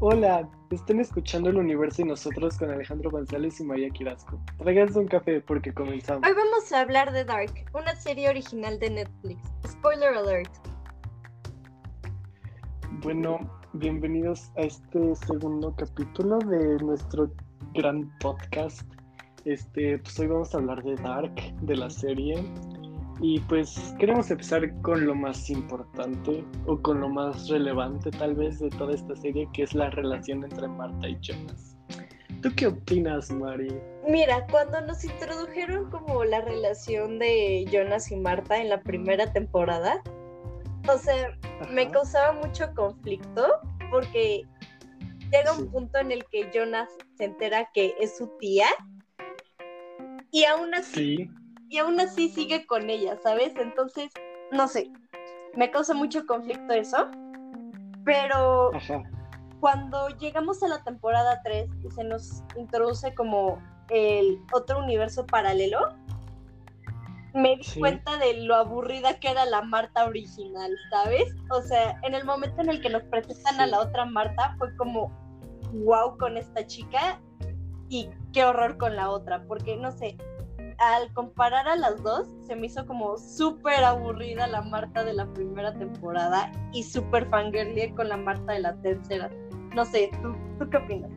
Hola, están escuchando el universo y nosotros con Alejandro González y María Quirasco. Tráiganse un café porque comenzamos. Hoy vamos a hablar de Dark, una serie original de Netflix. Spoiler alert. Bueno, bienvenidos a este segundo capítulo de nuestro gran podcast. Este, pues hoy vamos a hablar de Dark, de la serie. Y pues queremos empezar con lo más importante o con lo más relevante tal vez de toda esta serie, que es la relación entre Marta y Jonas. ¿Tú qué opinas, Mari? Mira, cuando nos introdujeron como la relación de Jonas y Marta en la primera temporada, o sea, me causaba mucho conflicto porque llega un punto en el que Jonas se entera que es su tía y aún así Sí, y aún así sigue con ella, ¿sabes? Entonces, no sé, me causa mucho conflicto eso, pero ajá. cuando llegamos a la temporada 3 y se nos introduce como el otro universo paralelo, me di Sí. cuenta de lo aburrida que era la Marta original, ¿sabes? O sea, en el momento en el que nos presentan a la otra Marta fue como, wow con esta chica y qué horror con la otra, porque no sé, al comparar a las dos, se me hizo como súper aburrida la Marta de la primera temporada y súper fangirly con la Marta de la tercera. No sé, ¿tú, ¿tú qué opinas?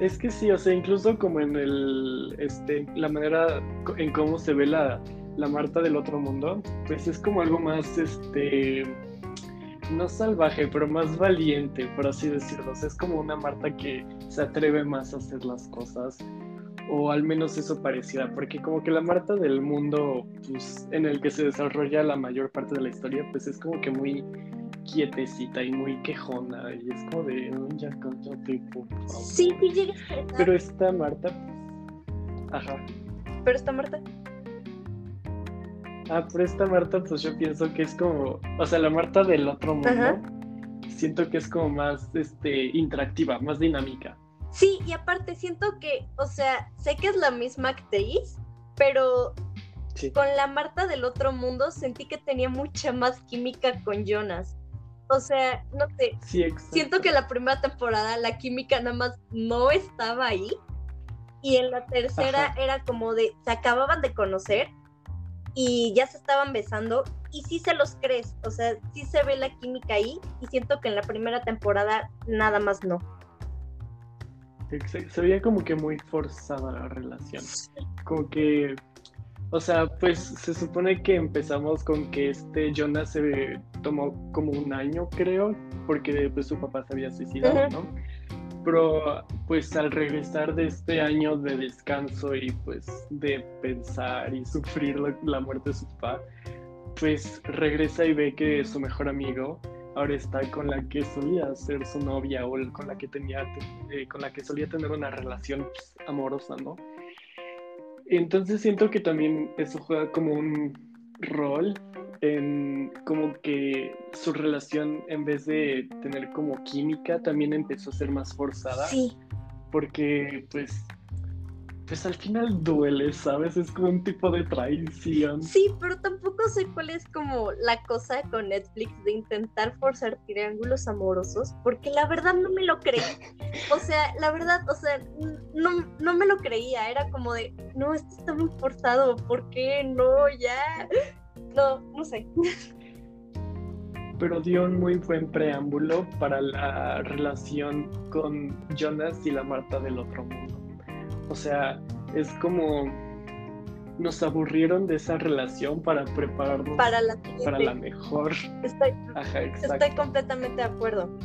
Es que sí, o sea, incluso como en el, este, la manera en cómo se ve la, la Marta del otro mundo, pues es como algo más, este, no salvaje, pero más valiente, por así decirlo. Es como una Marta que se atreve más a hacer las cosas, o al menos eso pareciera, porque como que la Marta del mundo, pues, en el que se desarrolla la mayor parte de la historia, pues es como que muy quietecita y muy quejona, y es como de, "Ay, ya favor". Sí, sí llega Pero esta Marta, ajá. pero está Marta. Ah, pero esta Marta, pues yo pienso que es como, o sea, la Marta del otro mundo, Ajá. siento que es como más, este, interactiva, más dinámica. Sí, y aparte siento que, o sea, sé que es la misma actriz, pero Sí. con la Marta del otro mundo sentí que tenía mucha más química con Jonas. O sea, no sé, Sí, siento que la primera temporada la química nada más no estaba ahí. Y en la tercera Ajá. era como de, se acababan de conocer y ya se estaban besando y sí se los crees, o sea, sí se ve la química ahí y siento que en la primera temporada nada más no. Exacto. Se veía como que muy forzada la relación. Como que, o sea, pues se supone que empezamos con que este Jonas se tomó como un año, creo, porque pues su papá se había suicidado. ¿no? Pero pues al regresar de este año de descanso y pues de pensar y sufrir la, la muerte de su papá, pues regresa y ve que su mejor amigo ahora está con la que solía ser su novia o con la que tenía eh, con la que solía tener una relación pues, amorosa, ¿no? Entonces siento que también eso juega como un rol en como que su relación en vez de tener como química también empezó a ser más forzada Sí, porque pues pues al final duele, ¿sabes? Es como un tipo de traición. sí, pero tampoco sé cuál es como la cosa con Netflix de intentar forzar triángulos amorosos, porque la verdad no me lo creí. O sea, la verdad, o sea, no, no me lo creía, era como de, no, esto está muy forzado, ¿por qué? No, ya. No, no sé. pero dio un muy buen preámbulo para la relación con Jonas y la Marta del otro mundo. O sea, es como nos aburrieron de esa relación para prepararnos Para la para la siguiente. mejor. Estoy, Ajá. Estoy completamente de acuerdo.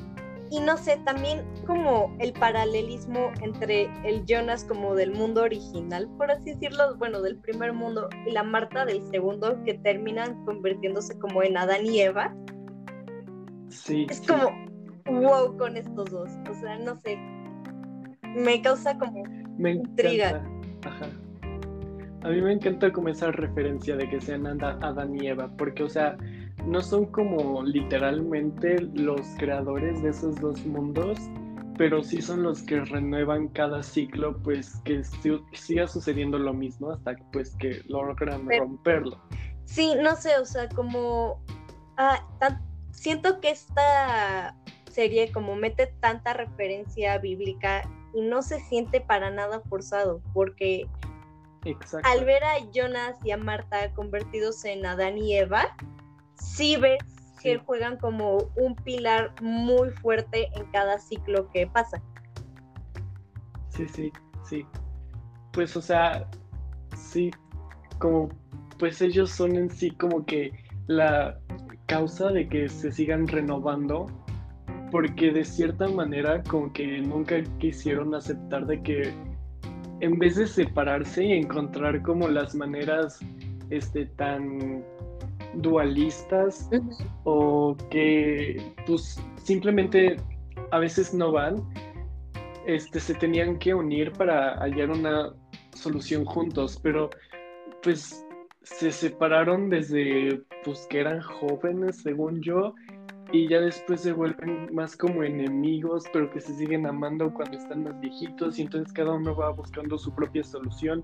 Y no sé, también como el paralelismo entre el Jonas como del mundo original, por así decirlo, bueno, del primer mundo, y la Marta del segundo, que terminan convirtiéndose como en Adán y Eva, Sí, es sí. como wow con estos dos. O sea, no sé. Me causa como Me intriga. encanta. Ajá. A mí me encanta como esa referencia de que sean Adán y Eva, porque, o sea, no son como literalmente los creadores de esos dos mundos, pero sí son los que renuevan cada ciclo, pues que si- siga sucediendo lo mismo hasta pues que logran Pero- romperlo. Sí, no sé, o sea, como ah, tan- siento que esta serie como mete tanta referencia bíblica y no se siente para nada forzado, porque al ver a Jonas y a Marta convertidos en Adán y Eva, sí ves que juegan como un pilar muy fuerte en cada ciclo que pasa. Sí, sí, sí. Pues, o sea, sí, como, pues ellos son en sí como que la causa de que se sigan renovando, porque de cierta manera como que nunca quisieron aceptar de que en vez de separarse y encontrar como las maneras este, tan dualistas o que pues simplemente a veces no van, este, se tenían que unir para hallar una solución juntos, pero pues se separaron desde pues que eran jóvenes, según yo, y ya después se vuelven más como enemigos, pero que se siguen amando cuando están más viejitos y entonces cada uno va buscando su propia solución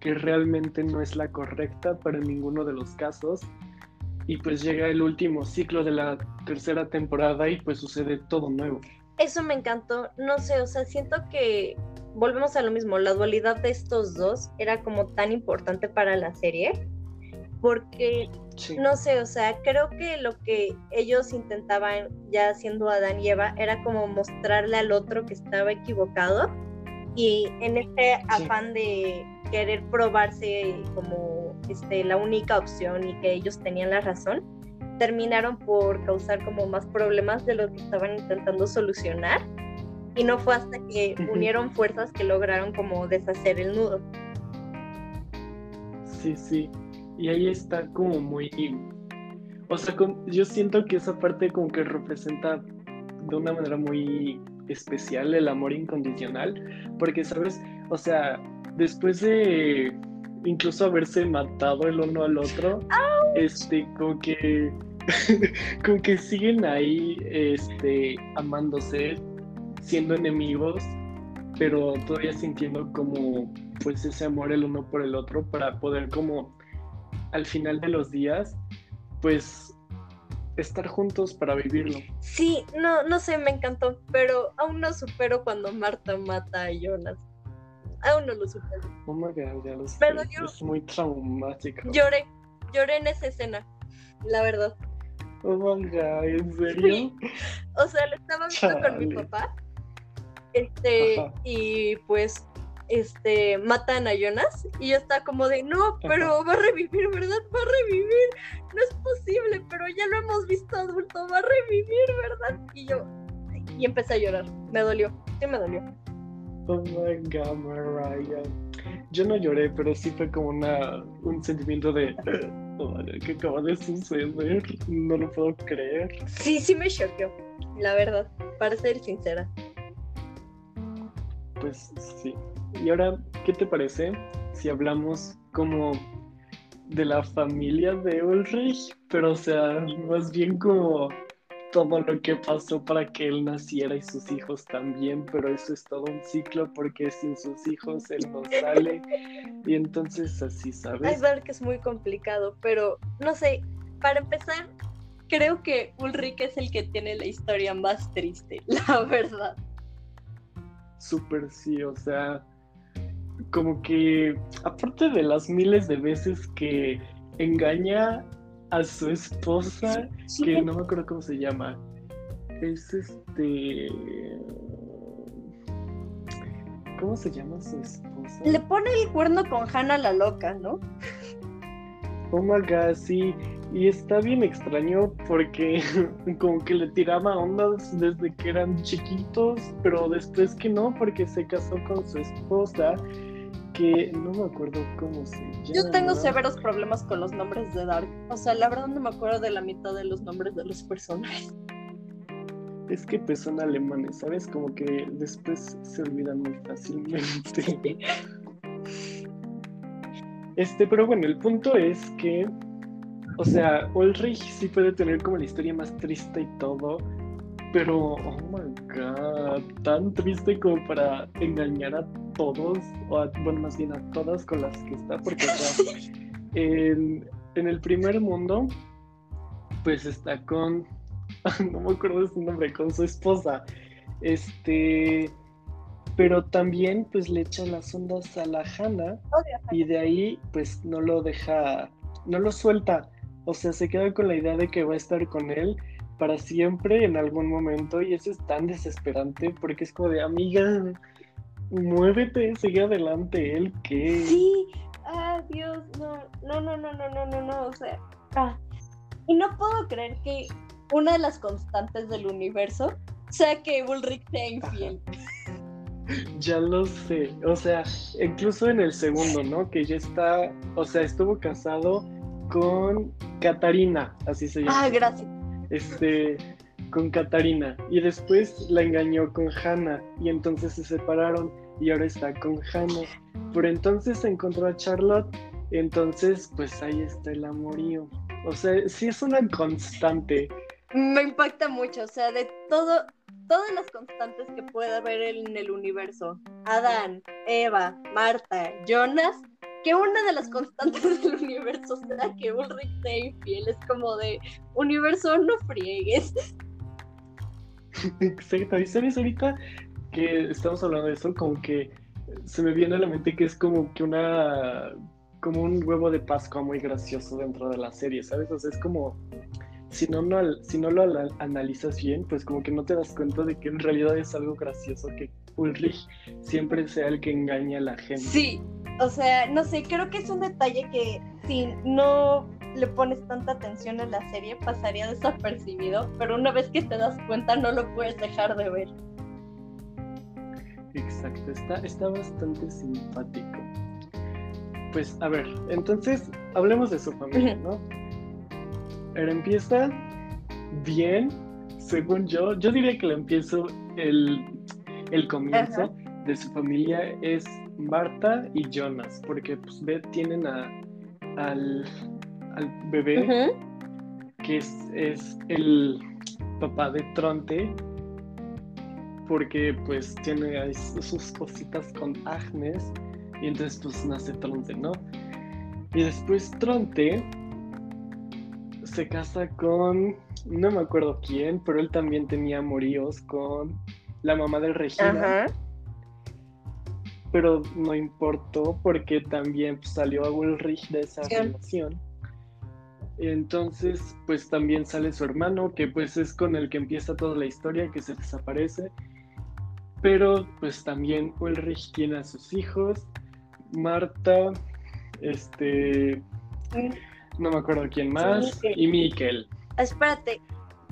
que realmente no es la correcta para ninguno de los casos. Y pues llega el último ciclo de la tercera temporada y pues sucede todo nuevo. Eso me encantó, no sé, o sea, siento que volvemos a lo mismo, la dualidad de estos dos era como tan importante para la serie, porque, no sé, o sea, creo que lo que ellos intentaban ya siendo Adán y Eva era como mostrarle al otro que estaba equivocado y en este afán de querer probarse como este, la única opción y que ellos tenían la razón, terminaron por causar como más problemas de lo que estaban intentando solucionar y no fue hasta que unieron fuerzas que lograron como deshacer el nudo. Sí, sí, y ahí está como muy... O sea, yo siento que esa parte como que representa de una manera muy especial el amor incondicional, porque, ¿sabes? O sea, después de incluso haberse matado el uno al otro, este, como que, como que siguen ahí, este, amándose, siendo enemigos, pero todavía sintiendo como, pues, ese amor el uno por el otro para poder como, al final de los días, pues, estar juntos para vivirlo. Sí, no, no sé, me encantó, pero aún no supero cuando Marta mata a Jonas. Aún no lo supero. Oh my god, ya lo. Pero yo es muy traumático. Lloré, lloré en esa escena, la verdad. Oh my god, ¿en serio? O sea, lo estaba viendo con mi papá. Este, y pues este, matan a Jonas y yo estaba como de, no, pero va a revivir, ¿verdad? Va a revivir, no es posible, pero ya lo hemos visto adulto, va a revivir, ¿verdad? Y yo, y empecé a llorar, me dolió, sí me dolió. Oh my god, Mariah. Yo no lloré, pero sí fue como una, un sentimiento de oh, que acaba de suceder, no lo puedo creer. Sí, sí me choqueó, la verdad, para ser sincera. Pues sí, y ahora, ¿qué te parece si hablamos como de la familia de Ulrich? Pero, o sea, más bien como todo lo que pasó para que él naciera y sus hijos también, pero eso es todo un ciclo porque sin sus hijos él no sale y entonces así, ¿sabes? Es verdad que es muy complicado, pero no sé, para empezar, creo que Ulrich es el que tiene la historia más triste, la verdad. Súper sí, o sea, como que, aparte de las miles de veces que engaña a su esposa, que no me acuerdo cómo se llama, es este... ¿Cómo se llama su esposa? Le pone el cuerno con Hannah la loca, ¿no? Oh my god, sí. Y está bien extraño porque como que le tiraba ondas desde que eran chiquitos, pero después que no, porque se casó con su esposa que no me acuerdo cómo se llama. Yo tengo severos problemas con los nombres de Dark. O sea, la verdad no me acuerdo de la mitad de los nombres de los personajes. Es que pues son alemanes, ¿sabes? Como que después se olvidan muy fácilmente. este, pero bueno, el punto es que, o sea, Ulrich sí puede tener como la historia más triste y todo, pero, oh my god, tan triste como para engañar a todos, o bueno, más bien a todas con las que está, porque en, el primer mundo, pues está con no me acuerdo de su nombre, con su esposa. Este, pero también pues le echa las ondas a la Hannah y de ahí pues no lo deja, no lo suelta. O sea, se queda con la idea de que va a estar con él para siempre en algún momento y eso es tan desesperante porque es como de amiga, muévete, sigue adelante, él que... Sí, ah, Dios, no, no, no, no, no, no, no, no, o sea, ah. y no puedo creer que una de las constantes del universo sea que Ulrich sea infiel. Ya lo sé, o sea, incluso en el segundo, ¿no? Que ya está, o sea, estuvo casado con Catarina, así se llama. Ah, gracias este, con Katarina y después la engañó con Hannah y entonces se separaron y ahora está con Hannah. Pero entonces encontró a Charlotte, entonces pues ahí está el amorío. O sea, sí es una constante. Me impacta mucho, o sea, de todo, todas las constantes que puede haber en el universo. Adán, Eva, Marta, Jonas, que una de las constantes del universo sea que Ulrich sea infiel. Es como de, universo, no friegues. Exacto, y sabes ahorita que estamos hablando de eso, como que se me viene a la mente que es como que una, como un huevo de Pascua muy gracioso dentro de la serie, ¿sabes? O sea, es como, si no, no, si no lo analizas bien, pues como que no te das cuenta de que en realidad es algo gracioso que Ulrich siempre sea el que engaña a la gente. Sí, o sea, no sé, creo que es un detalle que si no le pones tanta atención a la serie pasaría desapercibido, pero una vez que te das cuenta no lo puedes dejar de ver. Exacto, está, está bastante simpático. Pues a ver, entonces hablemos de su familia, ¿no? Pero empieza bien, según yo. Yo diría que le empiezo el, el comienzo de su familia es Marta y Jonas, porque pues tienen a, al, bebé, que es, es, el papá de Tronte, porque pues tiene sus cositas con Agnes, y entonces pues nace Tronte, ¿no? Y después Tronte se casa con, no me acuerdo quién, pero él también tenía amoríos con la mamá del Regina pero no importó porque también pues, salió a Ulrich de esa relación. Entonces, pues también sale su hermano, que pues es con el que empieza toda la historia, que se desaparece. Pero pues también Ulrich tiene a sus hijos, Marta, este, no me acuerdo quién más, y Mikel. Espérate.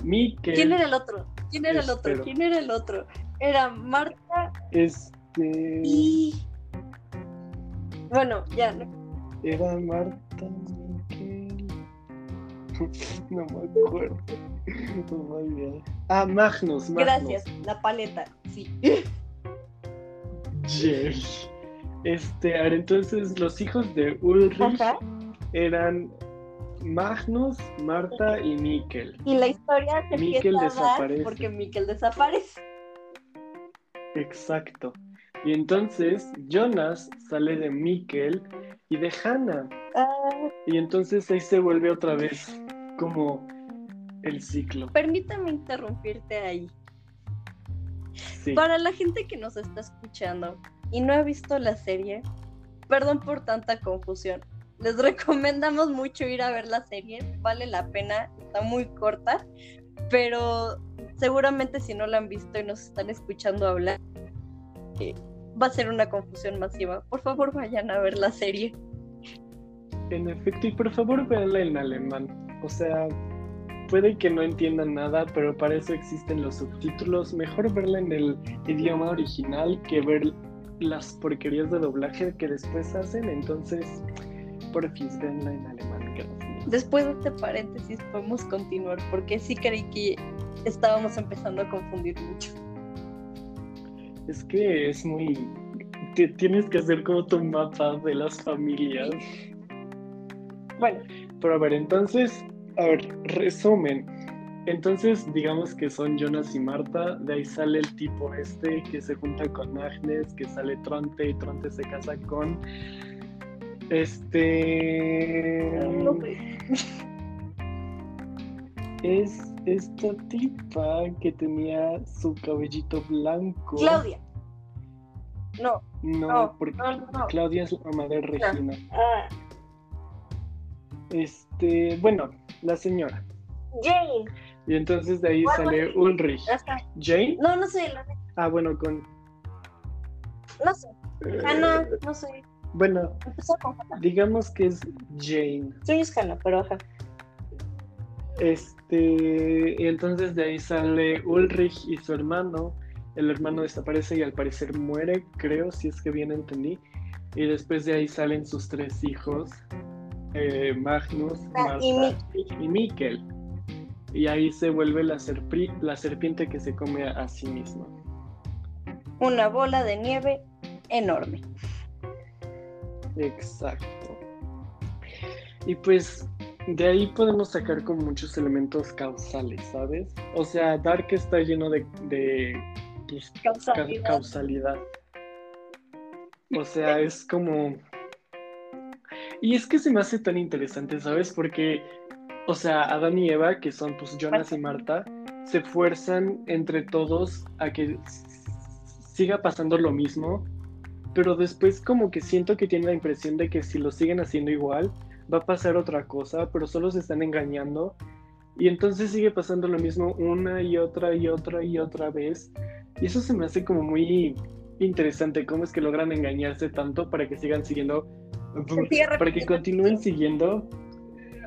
Mikel. ¿Quién era el otro? ¿Quién era el otro? ¿Quién era el otro? Era Marta. Es este, y. Bueno, ya, ¿no? Era Marta Miquel. no me acuerdo. Muy bien. Ah, Magnus, Magnus. Gracias, la paleta, sí. Jerry. Este, ahora entonces los hijos de Ulrich eran Magnus, Marta y Mikkel. Y la historia se Mikkel desaparece. porque Mikkel desaparece. Exacto. Y entonces Jonas sale de Mikkel y de Hannah. Ah. Y entonces ahí se vuelve otra vez como el ciclo. Permítame interrumpirte ahí. Para la gente que nos está escuchando y no ha visto la serie, perdón por tanta confusión. Les recomendamos mucho ir a ver la serie, vale la pena, está muy corta, pero seguramente si no la han visto y nos están escuchando hablar, eh, va a ser una confusión masiva. Por favor, vayan a ver la serie. En efecto, y por favor, véanla en alemán. O sea, puede que no entiendan nada, pero para eso existen los subtítulos. Mejor verla en el idioma original que ver las porquerías de doblaje que después hacen. Entonces, por fin, véanla en alemán. Después de este paréntesis, podemos continuar, porque sí creí que estábamos empezando a confundir mucho. Es que es muy... tienes que hacer como tu mapa de las familias. Bueno, pero a ver, entonces, a ver, resumen. Entonces, digamos que son Jonas y Marta, de ahí sale el tipo este que se junta con Agnes, que sale Tronte y Tronte se casa con este... es esta tipa que tenía su cabellito blanco. Claudia. No. No, porque Claudia es la mamá de Regina. Ah. Este, bueno, la señora. Jane. Y entonces de ahí sale Ulrich. ¿Jane? No, no sé. Ah, bueno, con. No sé. Hannah, no sé. Bueno, digamos que es Jane. Soy es Hannah, pero ajá. Este, y entonces de ahí sale Ulrich y su hermano. El hermano desaparece y al parecer muere, creo, si es que bien entendí. Y después de ahí salen sus tres hijos, eh, Magnus, ah, y, Mikkel. y ahí se vuelve la, la serpiente que se come a sí misma. Una bola de nieve enorme. Exacto. Y pues de ahí podemos sacar como muchos elementos causales, ¿sabes? O sea, Dark está lleno de, pues, causalidad. O sea, es como... Y es que se me hace tan interesante, ¿sabes? Porque, o sea, Adán y Eva, que son pues Jonas y Marta, se fuerzan entre todos a que siga pasando lo mismo, pero después como que siento que tiene la impresión de que si lo siguen haciendo igual, va a pasar otra cosa, pero solo se están engañando. Y entonces sigue pasando lo mismo una y otra y otra y otra vez. Y eso se me hace como muy interesante, cómo es que logran engañarse tanto para que sigan siguiendo, para que continúen siguiendo.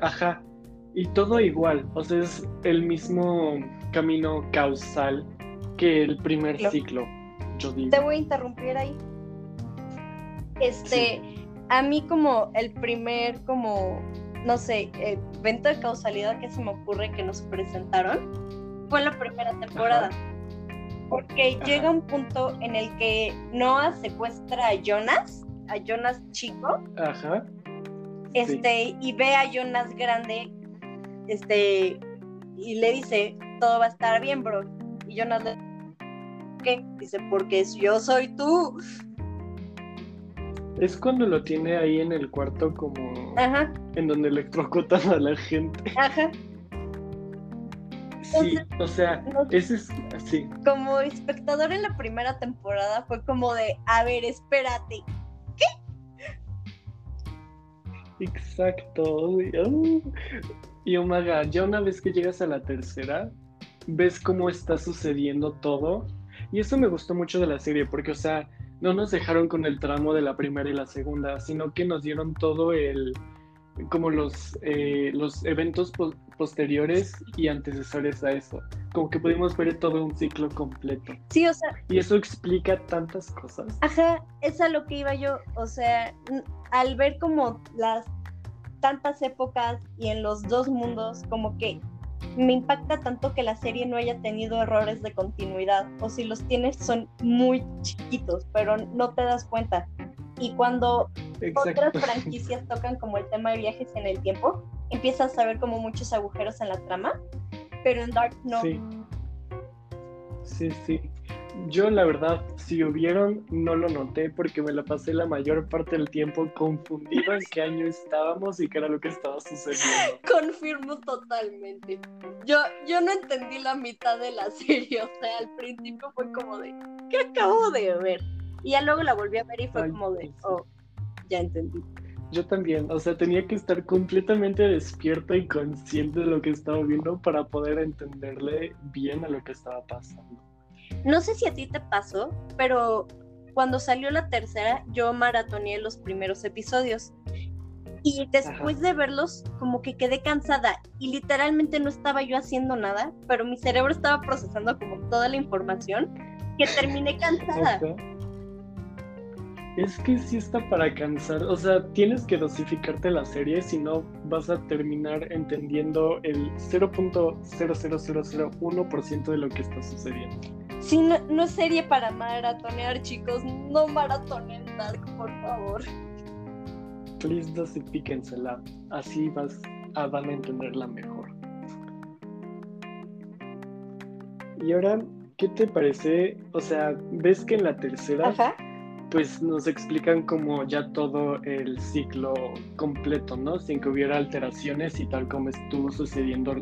Ajá. Y todo igual, o sea, es el mismo camino causal que el primer ciclo. Yo digo. Te voy a interrumpir ahí. Este, a mí como el primer, como, no sé, evento de causalidad que se me ocurre que nos presentaron fue la primera temporada. Porque llega un punto en el que Noah secuestra a Jonas, a Jonas chico. Ajá. Este, y ve a Jonas grande, este, y le dice, todo va a estar bien, bro. Y Jonas le ¿qué? Dice, porque yo soy tú. Es cuando lo tiene ahí en el cuarto como Ajá. en donde electrocutan a la gente. Ajá. Sí, o sea, ese es así. Como espectador en la primera temporada fue como de, a ver, espérate, ¿qué? Exacto. Y Omaga, ya una vez que llegas a la tercera, ves cómo está sucediendo todo. Y eso me gustó mucho de la serie, porque, o sea, no nos dejaron con el tramo de la primera y la segunda, sino que nos dieron todo el, como los, eh, los eventos posteriores y antecesores a eso. Como que pudimos ver todo un ciclo completo. Sí, o sea. Y eso explica tantas cosas. Ajá, es a lo que iba yo. O sea, al ver como las tantas épocas y en los dos mundos, como que me impacta tanto que la serie no haya tenido errores de continuidad o si los tienes son muy chiquitos, pero no te das cuenta. Y cuando otras franquicias tocan como el tema de viajes en el tiempo, empiezas a ver como muchos agujeros en la trama, pero en Dark no. Sí, sí. sí. Yo la verdad, si hubieron, no lo noté porque me la pasé la mayor parte del tiempo confundido en qué año estábamos y qué era lo que estaba sucediendo. Confirmo totalmente. Yo, yo no entendí la mitad de la serie, o sea, al principio fue como de, ¿qué acabo de ver? Y ya luego la volví a ver y fue como de, oh, ya entendí. Yo también, o sea, tenía que estar completamente despierta y consciente de lo que estaba viendo para poder entenderle bien a lo que estaba pasando. No sé si a ti te pasó, pero cuando salió la tercera, yo maratoneé los primeros episodios. Y después de verlos, como que quedé cansada y literalmente no estaba yo haciendo nada, pero mi cerebro estaba procesando como toda la información que terminé cansada. Es que sí está para cansar, o sea, tienes que dosificarte la serie, si no vas a terminar entendiendo el 0.00001% de lo que está sucediendo. Sí, no, no, es serie para maratonear, chicos. No maratonen Dark, por favor. Please dosifíquensela. Así vas a, van a entenderla mejor. Y ahora, ¿qué te parece? O sea, ves que en la tercera, pues nos explican como ya todo el ciclo completo, ¿no? Sin que hubiera alteraciones y tal como estuvo sucediendo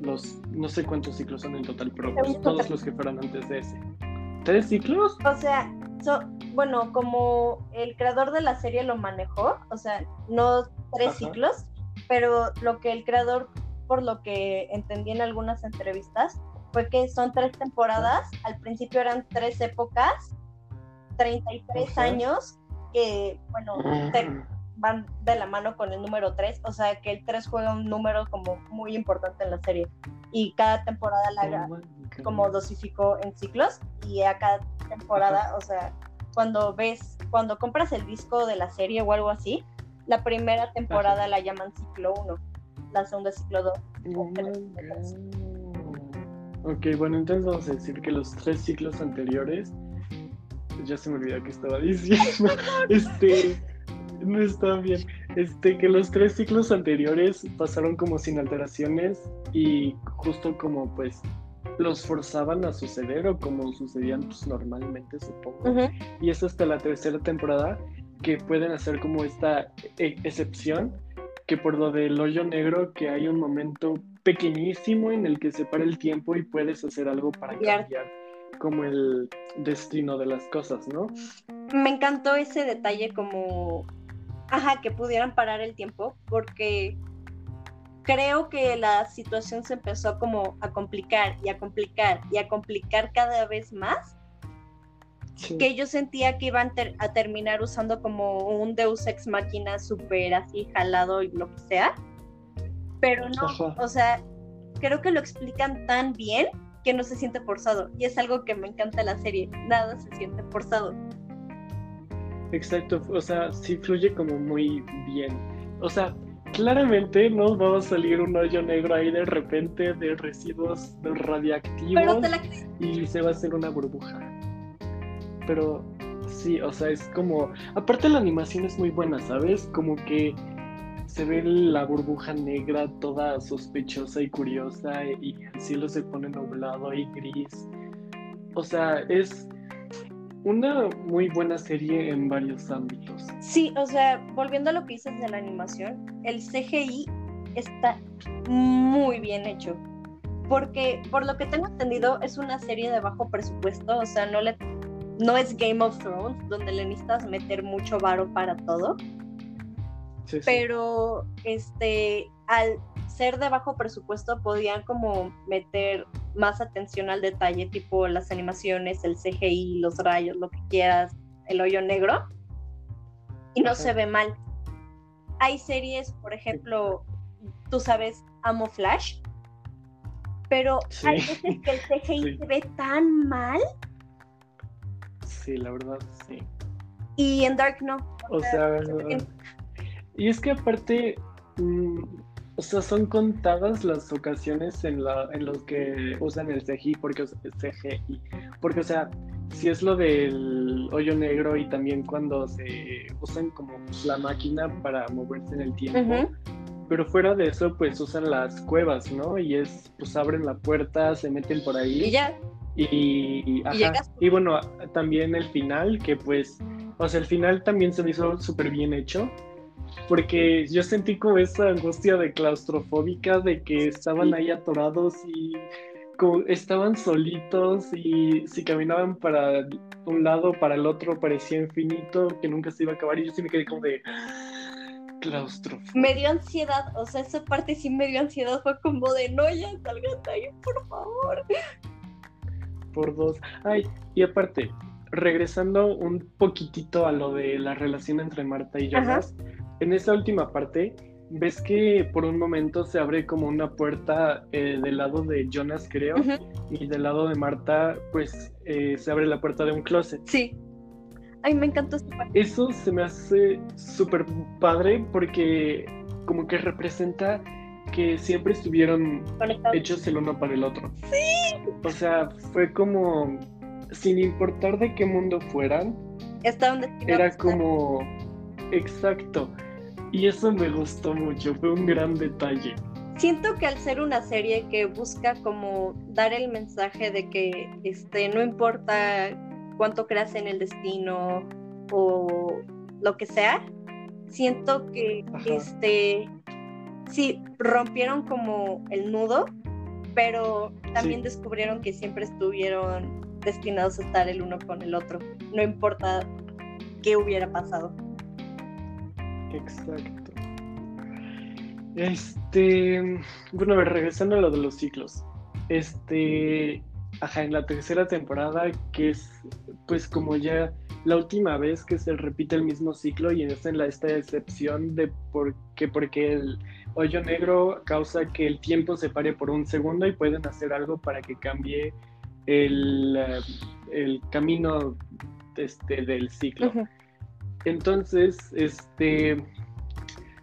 los, no sé cuántos ciclos son en total, pero pues, todos los que fueron antes de ese. ¿Tres ciclos? O sea, bueno, como el creador de la serie lo manejó, o sea, no tres ciclos, pero lo que el creador, por lo que entendí en algunas entrevistas, fue que son tres temporadas, al principio eran tres épocas, 33 años, que, bueno, van de la mano con el número 3, o sea que el 3 juega un número como muy importante en la serie. Y cada temporada la haga como dosificó en ciclos y a cada temporada, o sea, cuando ves, cuando compras el disco de la serie o algo así, la primera temporada la llaman ciclo 1, la segunda ciclo 2. ok, bueno, entonces vamos a decir que los tres ciclos anteriores, ya se me olvidó que estaba diciendo, este no está bien. Este, que los tres ciclos anteriores pasaron como sin alteraciones y justo como pues los forzaban a suceder o como sucedían pues, normalmente, supongo. Y es hasta la tercera temporada que pueden hacer como esta e, excepción, que por lo del hoyo negro, que hay un momento pequeñísimo en el que se para el tiempo y puedes hacer algo para cambiar como el destino de las cosas, ¿no? Me encantó ese detalle como ajá, que pudieran parar el tiempo, porque creo que la situación se empezó como a complicar y a complicar y a complicar cada vez más. Que yo sentía que iban a terminar usando como un Deus ex máquina súper así jalado y lo que sea. Pero no, o sea, creo que lo explican tan bien que no se siente forzado. Y es algo que me encanta la serie. Nada se siente forzado. Exacto, o sea, sí fluye como muy bien. O sea, claramente no va a salir un hoyo negro ahí de repente de residuos radiactivos y se va a hacer una burbuja. Pero sí, o sea, es como... Aparte la animación es muy buena, ¿sabes? Como que se ve la burbuja negra toda sospechosa y curiosa y el cielo se pone nublado y gris. O sea, es una muy buena serie en varios ámbitos. Sí, o sea, volviendo a lo que dices de la animación, el CGI está muy bien hecho. Porque, por lo que tengo entendido, es una serie de bajo presupuesto, o sea, no, le, no es Game of Thrones, donde le necesitas meter mucho varo para todo. Pero, este, al ser de bajo presupuesto, podían como meter más atención al detalle, tipo las animaciones, el CGI, los rayos, lo que quieras, el hoyo negro, y no se ve mal. Hay series, por ejemplo, tú sabes, amo Flash, pero hay veces que el CGI se ve tan mal. Sí, la verdad, sí. Y en Dark no. O, sea, y es que aparte, mm, o sea, son contadas las ocasiones en, la, en los que usan el CGI, porque, CGI, porque, o sea, si es lo del hoyo negro y también cuando se usan como la máquina para moverse en el tiempo, pero fuera de eso, pues usan las cuevas, ¿no? Y es, pues abren la puerta, se meten por ahí. Y ya. Y, y bueno, también el final, que pues, o sea, el final también se me hizo súper bien hecho porque yo sentí como esa angustia de claustrofóbica de que estaban ahí atorados y estaban solitos y si caminaban para un lado para el otro parecía infinito que nunca se iba a acabar y yo sí me quedé como de claustrofóbica. Me dio ansiedad, o sea, esa parte sí me dio ansiedad, fue como de no ya salgan de ahí, por favor. Por dos. Ay, y aparte, regresando un poquitito a lo de la relación entre Marta y Jonas, en esa última parte, ves que por un momento se abre como una puerta eh, del lado de Jonas, creo, y del lado de Marta, pues eh, se abre la puerta de un closet. Sí. Ay, me encantó esta parte. Eso se me hace súper padre porque como que representa que siempre estuvieron hechos el uno para el otro. Sí. O sea, fue como, sin importar de qué mundo fueran, Estaban era como, exacto y eso me gustó mucho, fue un gran detalle. Siento que al ser una serie que busca como dar el mensaje de que este, no importa cuánto creas en el destino o lo que sea, siento que este sí rompieron como el nudo pero también descubrieron que siempre estuvieron destinados a estar el uno con el otro, no importa qué hubiera pasado. Exacto. Este, bueno, a ver, regresando a lo de los ciclos. Este, ajá, en la tercera temporada, que es pues como ya la última vez que se repite el mismo ciclo y es en la, esta excepción de por qué, porque el hoyo negro causa que el tiempo se pare por un segundo y pueden hacer algo para que cambie el, el camino este, del ciclo. Entonces, este,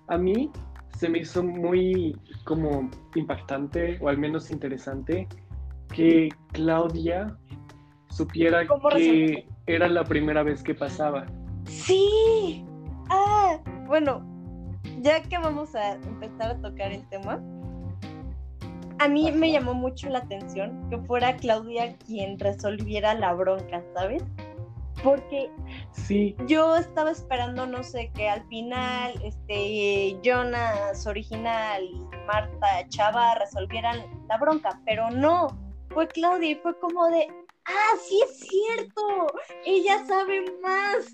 a mí se me hizo muy como impactante o al menos interesante que Claudia supiera que era la primera vez que pasaba. Sí. Ah, bueno, ya que vamos a empezar a tocar el tema, a mí me llamó mucho la atención que fuera Claudia quien resolviera la bronca, ¿sabes? Porque sí. yo estaba esperando, no sé, que al final este Jonas original y Marta Chava resolvieran la bronca, pero no, fue Claudia y fue como de, ah, sí es cierto, ella sabe más.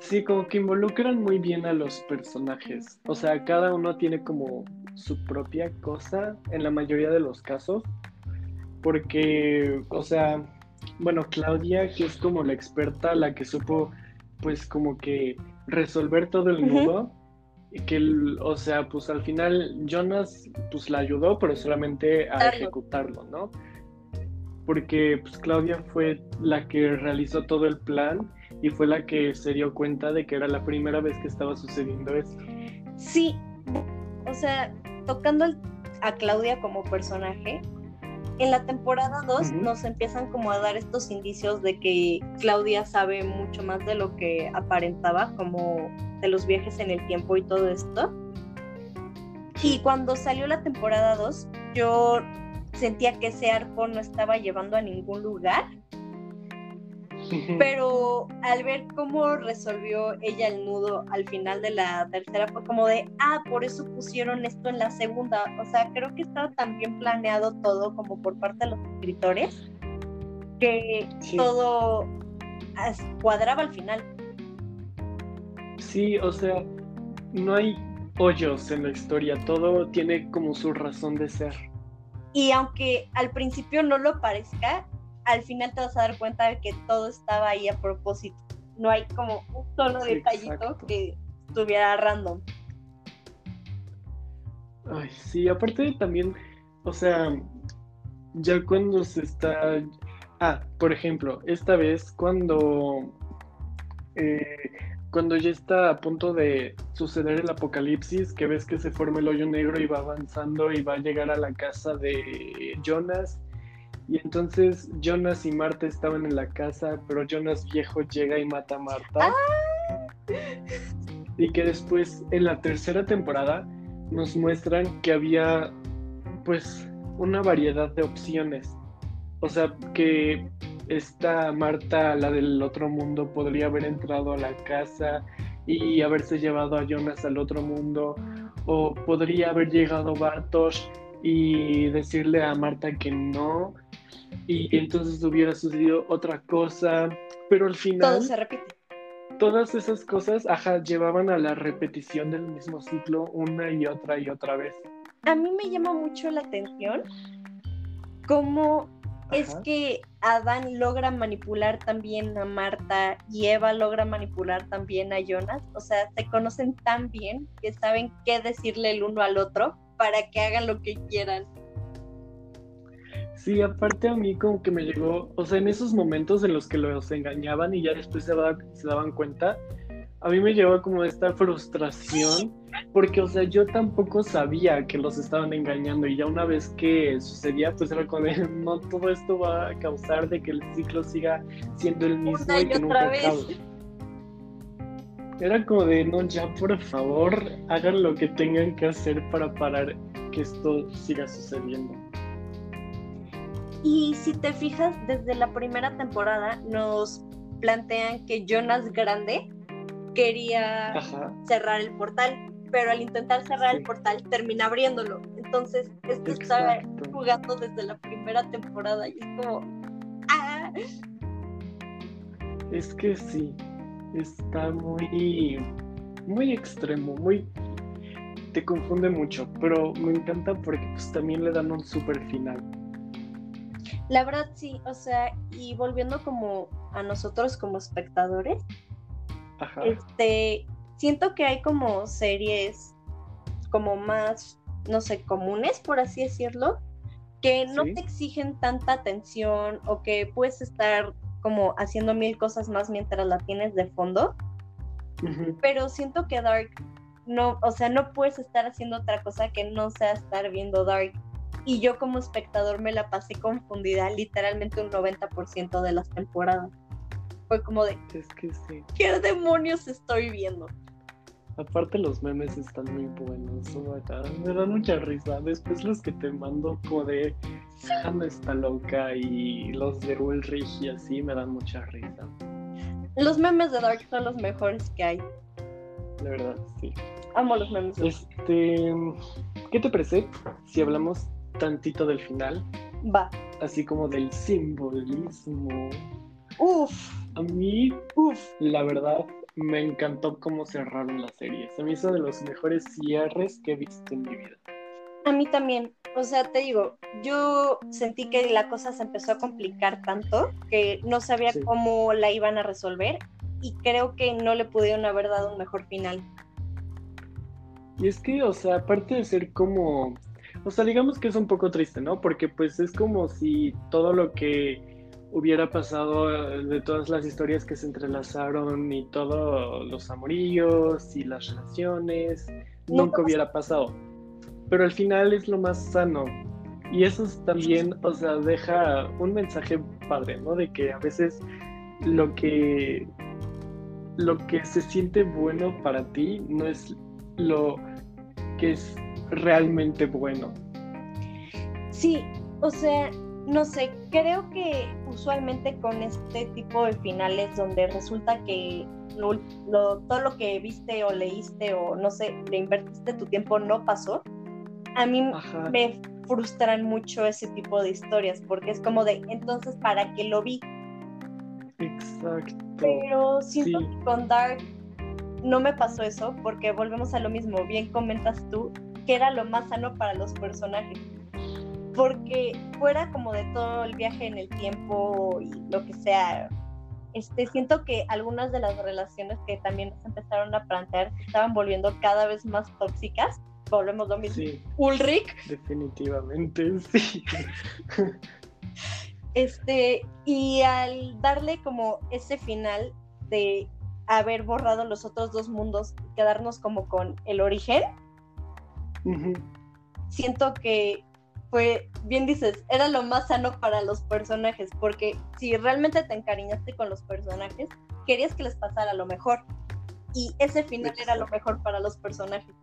Sí, como que involucran muy bien a los personajes. O sea, cada uno tiene como su propia cosa en la mayoría de los casos. Porque, o sea, bueno, Claudia, que es como la experta, la que supo, pues como que resolver todo el nudo. Y que, o sea, pues al final Jonas, pues la ayudó, pero solamente a ejecutarlo, ¿no? Porque pues Claudia fue la que realizó todo el plan y fue la que se dio cuenta de que era la primera vez que estaba sucediendo esto. Sí, o sea, tocando a Claudia como personaje, en la temporada 2 nos empiezan como a dar estos indicios de que Claudia sabe mucho más de lo que aparentaba, como de los viajes en el tiempo y todo esto. Y cuando salió la temporada 2, yo sentía que ese arco no estaba llevando a ningún lugar pero al ver cómo resolvió ella el nudo al final de la tercera fue como de, ah, por eso pusieron esto en la segunda. O sea, creo que estaba tan bien planeado todo como por parte de los escritores que todo cuadraba al final. Sí, o sea, no hay hoyos en la historia, todo tiene como su razón de ser. Y aunque al principio no lo parezca, al final te vas a dar cuenta de que todo estaba ahí a propósito. No hay como un solo detallito que estuviera random. Ay, sí, aparte también, o sea, ya cuando se está... Ah, por ejemplo, esta vez cuando... Eh, cuando ya está a punto de suceder el apocalipsis, que ves que se forma el hoyo negro y va avanzando y va a llegar a la casa de Jonas y entonces Jonas y Marta estaban en la casa, pero Jonas viejo llega y mata a Marta. Ah. Y que después, en la tercera temporada, nos muestran que había, pues, una variedad de opciones. O sea, que esta Marta, la del otro mundo, podría haber entrado a la casa y haberse llevado a Jonas al otro mundo. O podría haber llegado Bartosz y decirle a Marta que no y entonces hubiera sucedido otra cosa, pero al final... Todo se repite. Todas esas cosas, ajá, llevaban a la repetición del mismo ciclo una y otra y otra vez. A mí me llama mucho la atención cómo es que Adán logra manipular también a Marta y Eva logra manipular también a Jonas. O sea, se conocen tan bien que saben qué decirle el uno al otro para que hagan lo que quieran. Sí, aparte a mí como que me llegó, o sea, en esos momentos en los que los engañaban y ya después se, se daban cuenta, a mí me llevó como esta frustración, porque, o sea, yo tampoco sabía que los estaban engañando y ya una vez que sucedía, pues era como de, no, todo esto va a causar de que el ciclo siga siendo el mismo y, que nunca acabe. Era como de, no, ya por favor, hagan lo que tengan que hacer para parar que esto siga sucediendo. Y si te fijas, desde la primera temporada nos plantean que Jonas Grande quería cerrar el portal, pero al intentar cerrar el portal termina abriéndolo. Entonces, esto está jugando desde la primera temporada y es como... ¡ah! Es que sí, está muy, muy extremo, muy... Te confunde mucho, pero me encanta porque pues, también le dan un super final. La verdad sí, o sea, y volviendo como a nosotros como espectadores, este, siento que hay como series como más, no sé, comunes, por así decirlo, que no te exigen tanta atención o que puedes estar como haciendo mil cosas más mientras la tienes de fondo. Pero siento que Dark no, o sea, no puedes estar haciendo otra cosa que no sea estar viendo Dark. Y yo como espectador me la pasé confundida literalmente un 90% de las temporadas. Fue como de, es que sí. ¿qué demonios estoy viendo? Aparte los memes están muy buenos, me dan mucha risa. Después los que te mando como de Hannah está loca y los de Ulrich y así me dan mucha risa. Los memes de Dark son los mejores que hay. De verdad, sí. Amo los memes. Este, ¿qué te parece si hablamos tantito del final? Va. Así como del simbolismo. Uf. A mí, uf, la verdad, me encantó cómo cerraron la serie. Se me hizo de los mejores cierres que he visto en mi vida. A mí también. O sea, te digo, yo sentí que la cosa se empezó a complicar tanto que no sabía cómo la iban a resolver y creo que no le pudieron haber dado un mejor final. Y es que, o sea, aparte de ser como, o sea, digamos que es un poco triste, ¿no? Porque pues es como si todo lo que hubiera pasado eh, de todas las historias que se entrelazaron y todos los amorillos y las relaciones, nunca hubiera pasado. Pero al final es lo más sano. Y eso también, o sea, deja un mensaje padre, ¿no? De que a veces lo que lo que se siente bueno para ti no es lo que es realmente bueno. Sí, o sea, no sé, creo que usualmente con este tipo de finales donde resulta que todo lo que viste o leíste o no sé, le invertiste tu tiempo no pasó, a mí me frustran mucho ese tipo de historias porque es como de, entonces, ¿para qué lo vi? Exacto. Pero siento que con Dark no me pasó eso porque volvemos a lo mismo, bien comentas tú, que era lo más sano para los personajes porque fuera como de todo el viaje en el tiempo y lo que sea, este, siento que algunas de las relaciones que también se empezaron a plantear estaban volviendo cada vez más tóxicas. Volvemos lo mismo. Sí, Ulrich. Definitivamente, sí. Este, y al darle como ese final de haber borrado los otros dos mundos quedarnos como con el origen, siento que fue, bien dices, era lo más sano para los personajes, porque si realmente te encariñaste con los personajes, querías que les pasara lo mejor. Y ese final era lo mejor para los personajes.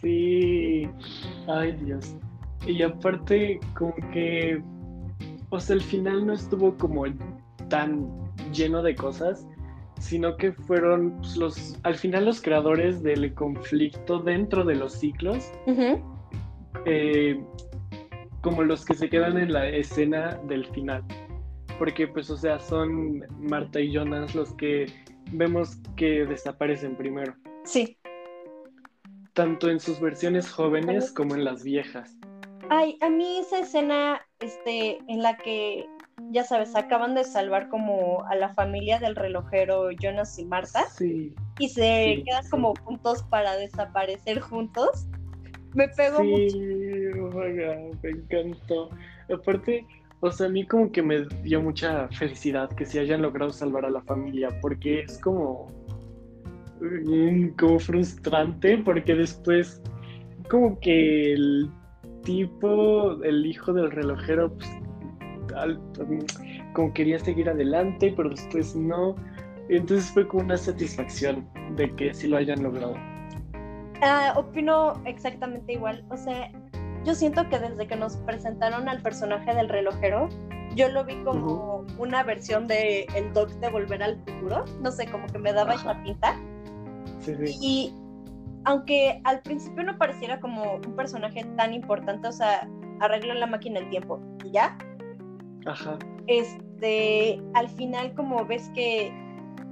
Sí, ay Dios. Y aparte, como que, o sea, el final no estuvo como tan lleno de cosas, sino que fueron pues, los, al final los creadores del conflicto dentro de los ciclos. Eh, como los que se quedan en la escena del final. Porque pues, o sea, son Marta y Jonas los que vemos que desaparecen primero. Sí. Tanto en sus versiones jóvenes como en las viejas. Ay, a mí esa escena, este, en la que, ya sabes, acaban de salvar como a la familia del relojero Jonas y Marta. Sí. Y se quedan como juntos para desaparecer juntos. Me pegó sí, mucho. Oh me encantó. Aparte, o sea, a mí como que me dio mucha felicidad que se hayan logrado salvar a la familia, porque es como, mm, como frustrante, porque después, como que el tipo, el hijo del relojero, pues, como quería seguir adelante, pero después no. Entonces fue como una satisfacción de que sí lo hayan logrado. Ah, opino exactamente igual. O sea, yo siento que desde que nos presentaron al personaje del relojero, yo lo vi como una versión de el Doc de Volver al Futuro. No sé, como que me daba esa pinta. Sí, sí. Y aunque al principio no pareciera como un personaje tan importante, o sea, arregla la máquina del tiempo y ya. Ajá. Este, al final como ves que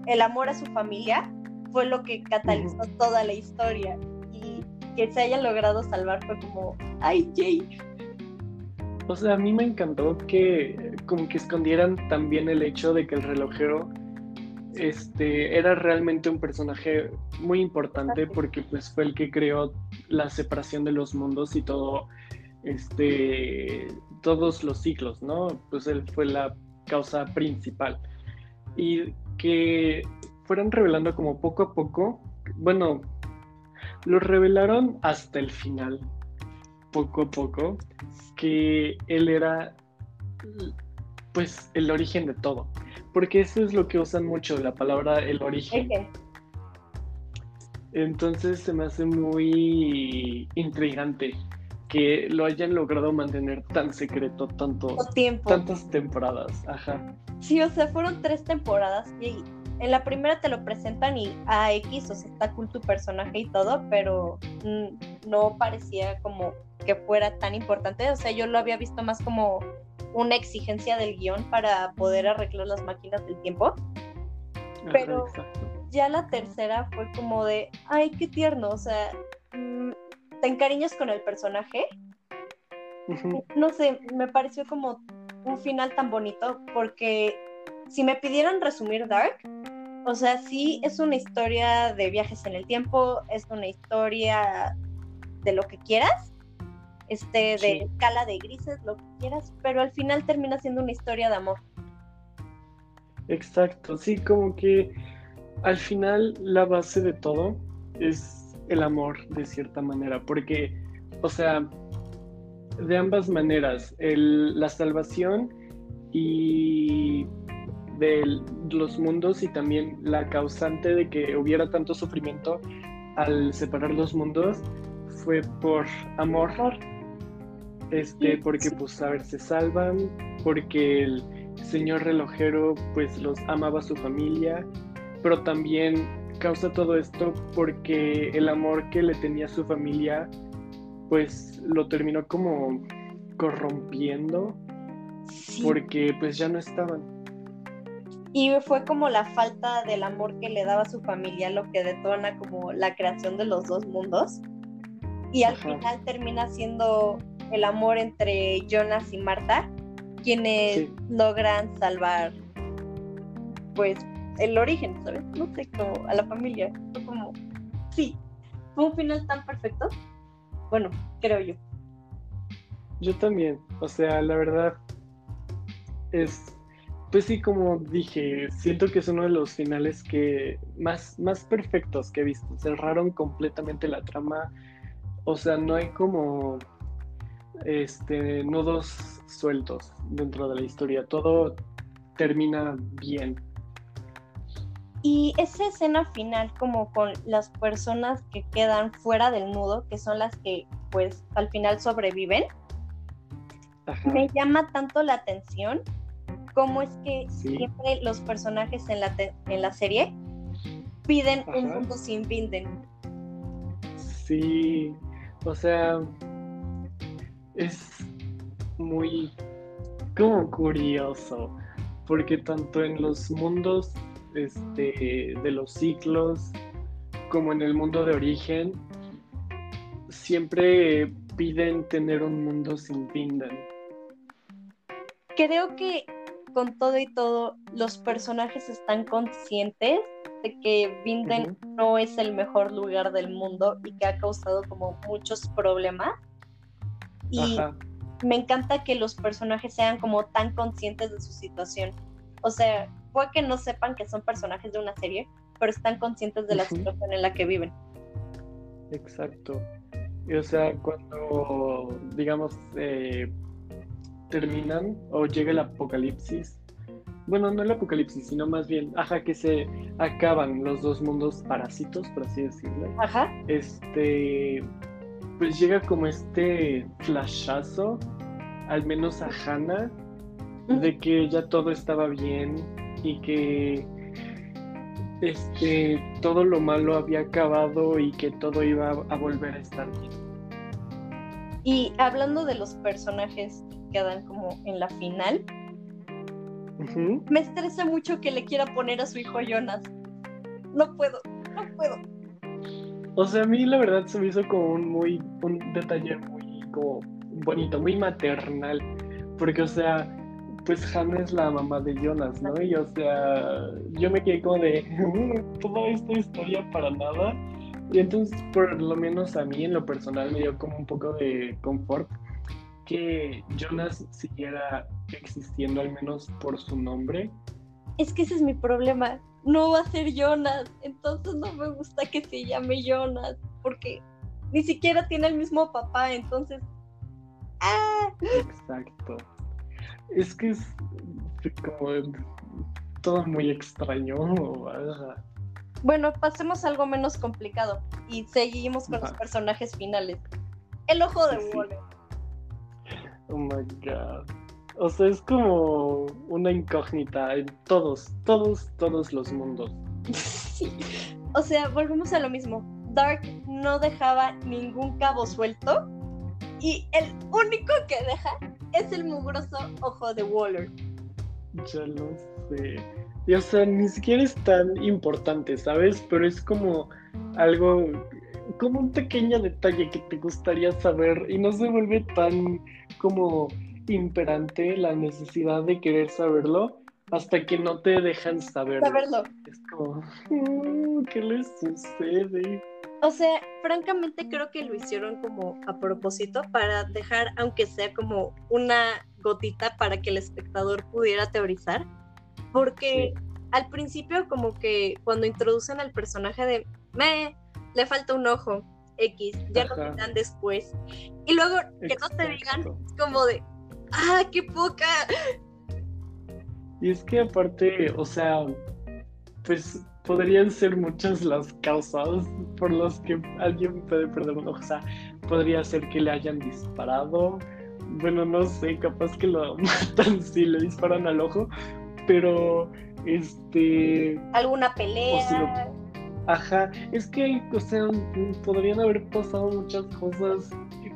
el amor a su familia fue lo que catalizó toda la historia y que se hayan logrado salvar fue como, ay, Jay. O sea, a mí me encantó que como que escondieran también el hecho de que el relojero este, era realmente un personaje muy importante porque pues fue el que creó la separación de los mundos y todo, este, todos los ciclos, ¿no? Pues él fue la causa principal. Y que fueran revelando como poco a poco, bueno, lo revelaron hasta el final, poco a poco, que él era pues el origen de todo porque eso es lo que usan mucho, la palabra el origen. Entonces se me hace muy intrigante que lo hayan logrado mantener tan secreto tanto tiempo. tantas temporadas. Ajá. Sí, o sea, fueron tres temporadas y en la primera te lo presentan y a ah, X, o sea, está cool tu personaje y todo, pero no parecía como que fuera tan importante. O sea, yo lo había visto más como una exigencia del guion para poder arreglar las máquinas del tiempo. Pero ya la tercera fue como de, ay, qué tierno, o sea, te encariñas con el personaje. No sé, me pareció como un final tan bonito porque si me pidieran resumir Dark, o sea, sí es una historia de viajes en el tiempo, es una historia de lo que quieras, este, de escala de grises, lo que quieras, pero al final termina siendo una historia de amor. Exacto, sí, como que al final la base de todo es el amor de cierta manera, porque, o sea, de ambas maneras, la salvación y de los mundos y también la causante de que hubiera tanto sufrimiento al separar los mundos fue por amor. Este, porque pues a ver, se salvan, porque el señor relojero pues los amaba a su familia, pero también causa todo esto porque el amor que le tenía a su familia pues lo terminó como corrompiendo porque pues ya no estaban. Y fue como la falta del amor que le daba a su familia lo que detona como la creación de los dos mundos. Y al final termina siendo el amor entre Jonas y Marta, quienes logran salvar, pues, el origen, ¿sabes? No sé, como a la familia. Fue como, sí, fue un final tan perfecto. Bueno, creo yo. Yo también, o sea, la verdad es, pues sí, como dije, siento que es uno de los finales que más, más perfectos que he visto. Cerraron completamente la trama, o sea, no hay como este, nudos sueltos dentro de la historia. Todo termina bien. Y esa escena final, como con las personas que quedan fuera del nudo, que son las que pues al final sobreviven, me llama tanto la atención como es que siempre los personajes en la, en la serie piden un mundo sin Binden. Sí, o sea, es muy como curioso, porque tanto en los mundos este, de los ciclos como en el mundo de origen, siempre piden tener un mundo sin Vindan. Creo que con todo y todo, los personajes están conscientes de que Vinden no es el mejor lugar del mundo y que ha causado como muchos problemas y me encanta que los personajes sean como tan conscientes de su situación. O sea, puede que no sepan que son personajes de una serie, pero están conscientes de la situación en la que viven. Exacto. Y, o sea, cuando, digamos, eh, terminan o llega el apocalipsis, bueno, no el apocalipsis, sino más bien, ajá, que se acaban los dos mundos parásitos, por así decirlo. Ajá. Este, pues llega como este flashazo, al menos a Hannah, de que ya todo estaba bien y que este, todo lo malo había acabado y que todo iba a volver a estar bien. Y hablando de los personajes que quedan como en la final, me estresa mucho que le quiera poner a su hijo Jonas. No puedo, no puedo. O sea, a mí la verdad se me hizo como un muy, un detalle muy como bonito, muy maternal. Porque, o sea, pues Hannah es la mamá de Jonas, ¿no? Y o sea, yo me quedé como de mm, toda esta historia para nada. Y entonces, por lo menos a mí en lo personal me dio como un poco de confort que Jonas siguiera existiendo al menos por su nombre. Es que ese es mi problema. No va a ser Jonas, entonces no me gusta que se llame Jonas, porque ni siquiera tiene el mismo papá, entonces... ¡Ah! Exacto. Es que es como todo muy extraño. Bueno, pasemos a algo menos complicado y seguimos con los personajes finales. El ojo de Waller. Oh my god. O sea, es como una incógnita en todos, todos, todos los mundos. sí. O sea, volvemos a lo mismo. Dark no dejaba ningún cabo suelto y el único que deja es el mugroso ojo de Waller. Ya lo sé. Y, o sea, ni siquiera es tan importante, ¿sabes? Pero es como algo, como un pequeño detalle que te gustaría saber y no se vuelve tan como imperante la necesidad de querer saberlo hasta que no te dejan saberlo. Saberlo. Es como, mm, ¿qué les sucede? O sea, francamente creo que lo hicieron como a propósito para dejar, aunque sea como una gotita para que el espectador pudiera teorizar. Porque al principio como que cuando introducen al personaje de, me, le falta un ojo, X, ya lo quitan después. Y luego que no te digan como de, ¡ah, qué poca! Y es que aparte, o sea, pues podrían ser muchas las causas por las que alguien puede perder un ojo. O sea, podría ser que le hayan disparado. Bueno, no sé, capaz que lo matan si le disparan al ojo, pero este. ¿Alguna pelea? Ajá, es que, o sea, podrían haber pasado muchas cosas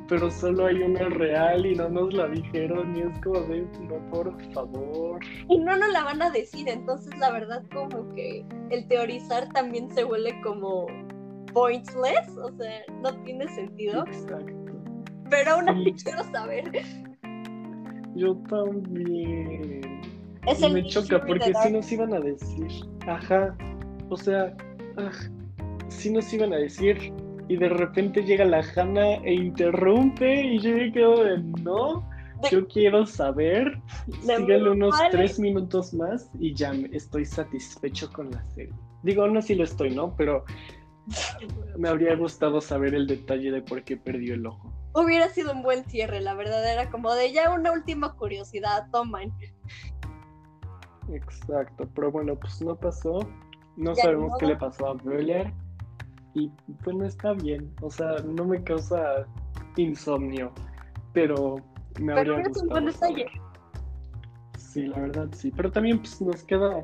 pero solo hay una real y no nos la dijeron y es como de, no, por favor. Y no nos la van a decir, entonces la verdad como que el teorizar también se vuelve como pointless, o sea, no tiene sentido. Exacto. Pero aún así quiero saber. Yo también. Es el me choca porque si nos iban a decir, ajá, o sea, si nos iban a decir y de repente llega la Hanna e interrumpe y yo me quedo de no, yo quiero saber, síganle unos tres minutos más y ya estoy satisfecho con la serie. Digo, no si lo estoy, ¿no? Pero me habría gustado saber el detalle de por qué perdió el ojo. Hubiera sido un buen cierre, la verdad era como de ya una última curiosidad, toman. Exacto, pero bueno, pues no pasó. No sabemos qué le pasó a Böller y pues no está bien. O sea, no me causa insomnio, pero me pero habría gustado. Un Sí, la verdad sí. Pero también pues nos queda,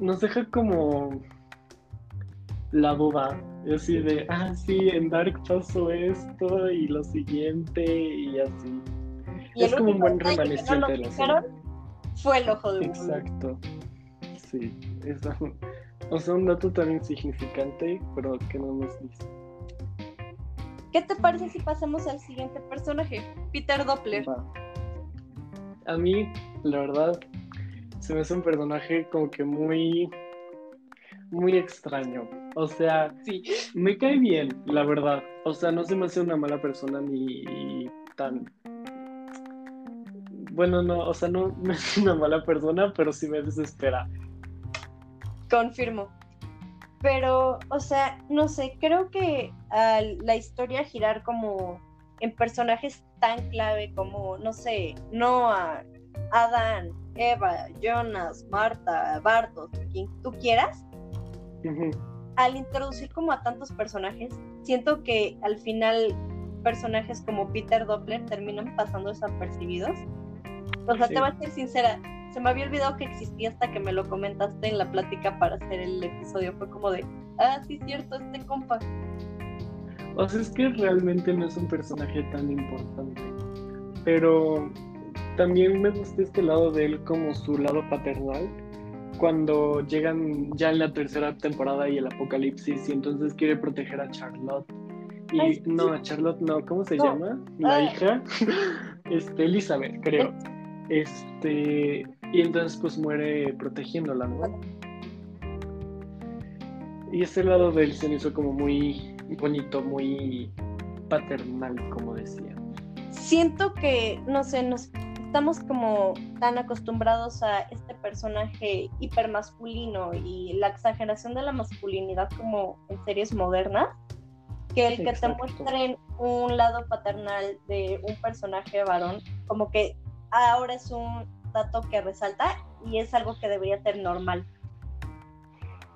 nos deja como la duda. Así de, ah, sí, en Dark pasó esto y lo siguiente y así. es como un buen remaneciente de la. Fue el ojo de Exacto. Sí, eso o sea, un dato tan insignificante, pero que no nos dice. ¿Qué te parece si pasamos al siguiente personaje? Peter Doppler. A mí, la verdad, se me hace un personaje como que muy. muy extraño. O sea, sí, me cae bien, la verdad. O sea, no se me hace una mala persona ni tan. Bueno, no, o sea, no me hace una mala persona, pero sí me desespera. Confirmo. Pero, o sea, no sé, creo que la historia girar como en personajes tan clave como, no sé, Noah, Adán, Eva, Jonas, Marta, Bartos, quien tú quieras, al introducir como a tantos personajes, siento que al final personajes como Peter Doppler terminan pasando desapercibidos. O sea, te voy a ser sincera, se me había olvidado que existía hasta que me lo comentaste en la plática para hacer el episodio. Fue como de, ah, sí, cierto, este compa. O sea, es que realmente no es un personaje tan importante. Pero también me gusta este lado de él como su lado paternal. Cuando llegan ya en la tercera temporada y el apocalipsis y entonces quiere proteger a Charlotte. Y no, a Charlotte no, ¿cómo se llama? La hija. Este, Elizabeth, creo. Este, y entonces pues muere protegiéndola, ¿no? Y ese lado de él se me hizo como muy bonito, muy paternal, como decía. Siento que, no sé, nos estamos como tan acostumbrados a este personaje hipermasculino y la exageración de la masculinidad como en series modernas, que el que te muestren un lado paternal de un personaje varón, como que ahora es un dato que resalta y es algo que debería ser normal.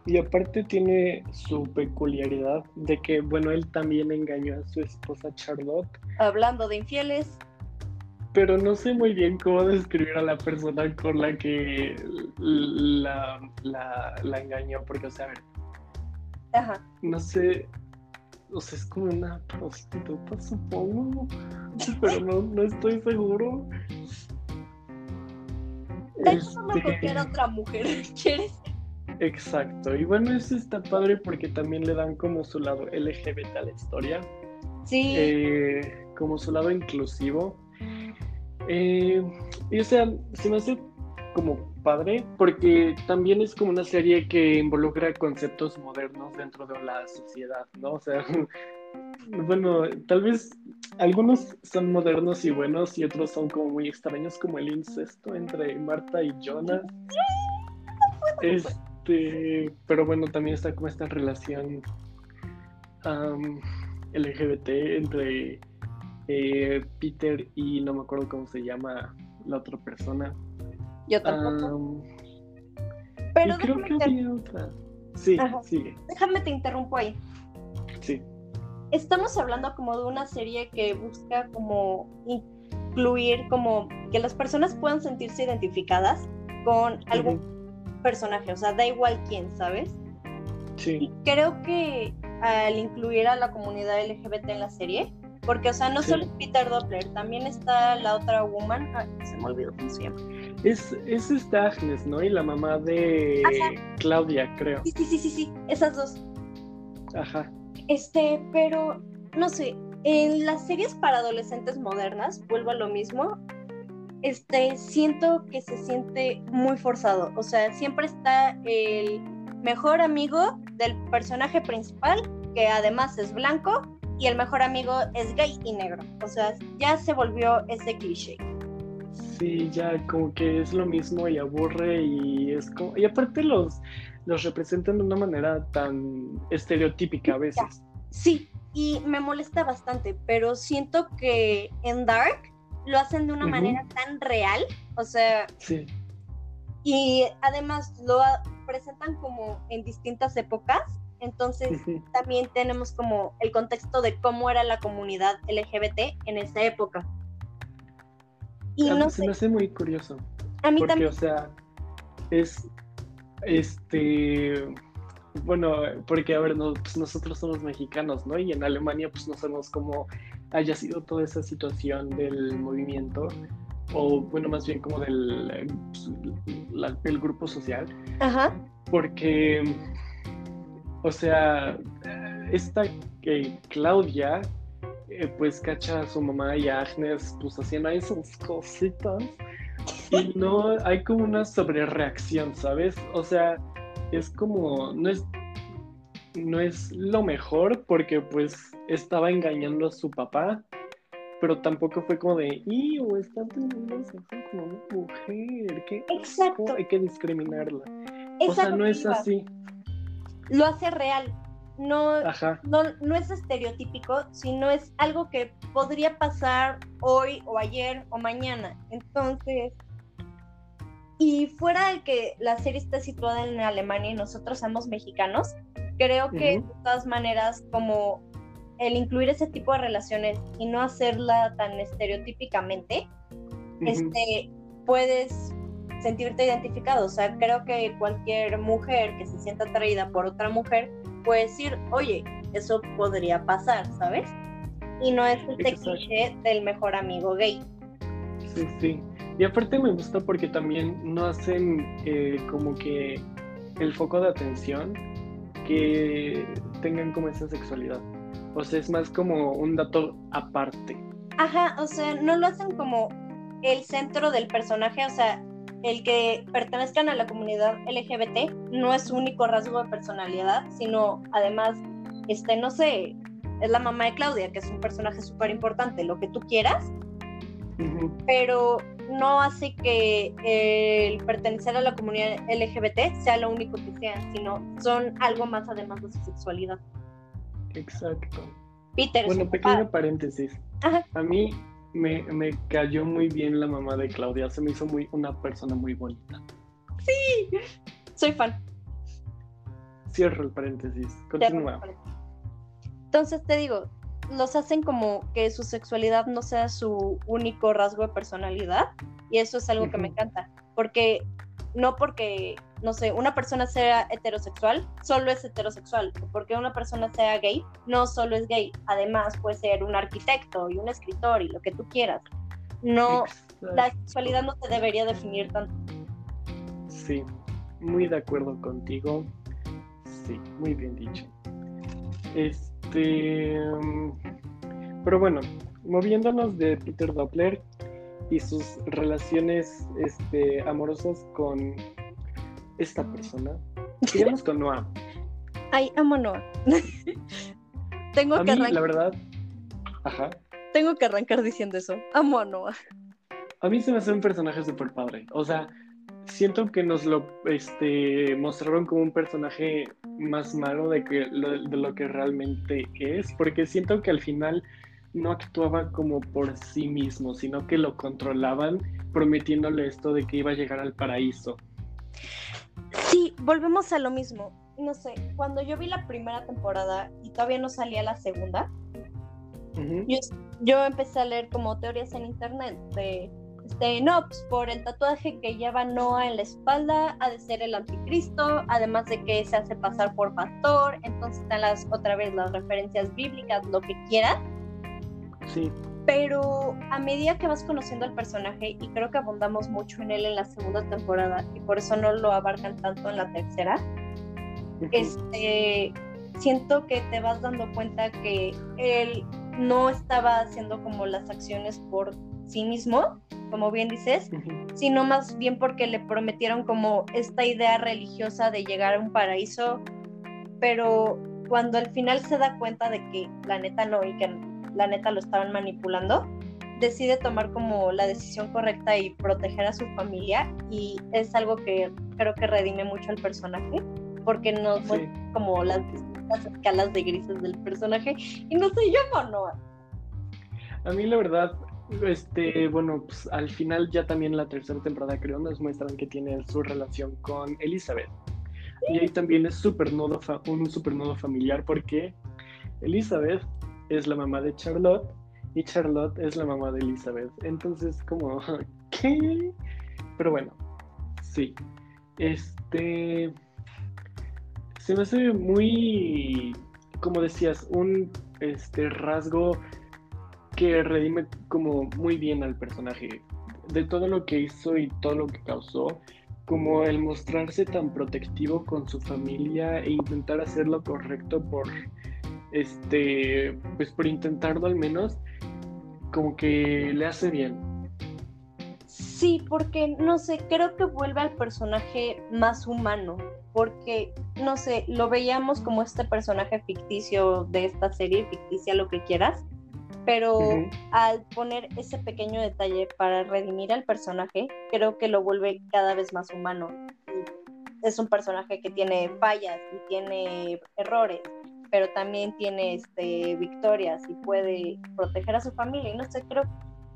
Y aparte tiene su peculiaridad de que, bueno, él también engañó a su esposa Charlotte, Hablando de infieles, pero no sé muy bien cómo describir a la persona con la que la, la, la engañó, porque, o sea, a ver, ajá, no sé, o sea, es como una prostituta, supongo, pero no, no estoy seguro. Este, cualquier otra mujer, ¿quieres? Exacto, y bueno, eso está padre porque también le dan como su lado LGBT a la historia. Sí, eh, como su lado inclusivo. Eh, y o sea, se me hace como padre porque también es como una serie que involucra conceptos modernos dentro de la sociedad, ¿no? O sea, bueno, tal vez algunos son modernos y buenos y otros son como muy extraños, como el incesto entre Marta y Jonas. Este, pero bueno, también está como esta relación LGBT entre eh, Peter y no me acuerdo cómo se llama la otra persona. yo tampoco. Am, Pero y creo que había otra. Sí, Ajá. sigue, déjame te interrumpo ahí. Estamos hablando como de una serie que busca como incluir como que las personas puedan sentirse identificadas con algún personaje, o sea, da igual quién, ¿sabes? Sí, Y creo que al incluir a la comunidad LGBT en la serie, porque, o sea, no Sí. solo es Peter Doppler, también está la otra woman, ah, se me olvidó cómo se llama. es, es esta Agnes, ¿no? Y la mamá de Ajá. Claudia, creo. Sí, sí, sí, sí, sí, esas dos. Ajá. Este, pero no sé, en las series para adolescentes modernas, vuelvo a lo mismo, este, siento que se siente muy forzado. O sea, siempre está el mejor amigo del personaje principal, que además es blanco, y el mejor amigo es gay y negro. O sea, ya se volvió ese cliché. Sí, ya como que es lo mismo y aburre y es como... Y aparte los, los representan de una manera tan estereotípica a veces. Sí, y me molesta bastante, pero siento que en Dark lo hacen de una manera tan real, o sea, Sí, y además lo a- presentan como en distintas épocas, entonces también tenemos como el contexto de cómo era la comunidad LGBT en esa época. Y Ah, no se sé, me hace muy curioso. a mí Porque, también, o sea, es este bueno, porque a ver, no, pues nosotros somos mexicanos, ¿no? Y en Alemania, pues no sabemos cómo haya sido toda esa situación del movimiento, o bueno, más bien como del pues, la- el grupo social, ajá, porque, o sea, esta eh, Claudia, eh, pues cacha a su mamá y a Agnes, pues haciendo sus cositas. Y no hay como una sobrereacción, ¿sabes? O sea, es como, no es, no es lo mejor porque pues estaba engañando a su papá, pero tampoco fue como de, ¡y! o está teniendo sexo con una mujer, ¿qué? Exacto. Hay que discriminarla. es o sea, no que es así. Lo hace real, no, no, no es estereotípico, sino es algo que podría pasar hoy o ayer o mañana. Entonces, y fuera de que la serie está situada en Alemania y nosotros somos mexicanos, creo que de todas maneras como el incluir ese tipo de relaciones y no hacerla tan estereotípicamente, Ujú. este, puedes sentirte identificado. O sea, creo que cualquier mujer que se sienta atraída por otra mujer puede decir, oye, eso podría pasar, ¿sabes? Y no es este cliché del mejor amigo gay. Sí, sí. Y aparte me gusta porque también no hacen eh, como que el foco de atención que tengan como esa sexualidad. O sea, es más como un dato aparte. Ajá, o sea, no lo hacen como el centro del personaje, o sea, el que pertenezcan a la comunidad LGBT no es su único rasgo de personalidad, sino además, este, no sé, es la mamá de Claudia, que es un personaje súper importante, lo que tú quieras, pero no hace que el pertenecer a la comunidad LGBT sea lo único que sean, sino son algo más además de su sexualidad. Exacto. Peter. Bueno, pequeño paréntesis. A mí me, me, cayó muy bien la mamá de Claudia, se me hizo muy una persona muy bonita. Sí, soy fan. Cierro el paréntesis, continúa. Entonces te digo, los hacen como que su sexualidad no sea su único rasgo de personalidad y eso es algo que me encanta, porque no porque, no sé, una persona sea heterosexual, solo es heterosexual, porque una persona sea gay, no solo es gay, además puede ser un arquitecto y un escritor y lo que tú quieras. No, la sexualidad no te debería definir tanto. Sí, muy de acuerdo contigo. Sí, muy bien dicho. Este, pero bueno, moviéndonos de Peter Doppler, y sus relaciones este, amorosas con esta persona. Sigamos con Noah. Ay, amo Noah. Tengo que arrancar. La verdad. Ajá. Tengo que arrancar diciendo eso. Amo a Noah. A mí se me hace un personaje súper padre. O sea, siento que nos lo este, mostraron como un personaje más malo de, que, de lo que realmente es. Porque siento que al final no actuaba como por sí mismo, sino que lo controlaban prometiéndole esto de que iba a llegar al paraíso. Sí, volvemos a lo mismo. No sé, cuando yo vi la primera temporada y todavía no salía la segunda, yo, empecé a leer como teorías en internet de, este, no, pues por el tatuaje que lleva Noah en la espalda, ha de ser el anticristo, además de que se hace pasar por pastor, entonces están las, otra vez las referencias bíblicas, lo que quieras Sí. Pero a medida que vas conociendo al personaje, y creo que abundamos mucho en él en la segunda temporada, y por eso no lo abarcan tanto en la tercera, este, siento que te vas dando cuenta que él no estaba haciendo como las acciones por sí mismo, como bien dices, sino más bien porque le prometieron como esta idea religiosa de llegar a un paraíso, pero cuando al final se da cuenta de que la neta no y que la neta lo estaban manipulando, decide tomar como la decisión correcta y proteger a su familia y es algo que creo que redime mucho al personaje porque nos como las, escalas de grises del personaje y no sé, yo no. A mí la verdad, este, bueno, pues al final ya también la tercera temporada creo nos muestran que tiene su relación con Elizabeth. Y ahí también es super nodo un supernodo familiar porque Elizabeth es la mamá de Charlotte y Charlotte es la mamá de Elizabeth. Entonces, como, ¿qué? Pero bueno, sí. Este. Se me hace muy, como decías, un este, rasgo que redime como muy bien al personaje. De todo lo que hizo y todo lo que causó, como el mostrarse tan protectivo con su familia e intentar hacer lo correcto por este, pues por intentarlo al menos, como que le hace bien. Sí, porque no sé, creo que vuelve al personaje más humano, porque no sé, lo veíamos como este personaje ficticio de esta serie, ficticia lo que quieras, pero al poner ese pequeño detalle para redimir al personaje, creo que lo vuelve cada vez más humano. Es un personaje que tiene fallas y tiene errores, pero también tiene este, victorias y puede proteger a su familia. Y no sé, creo,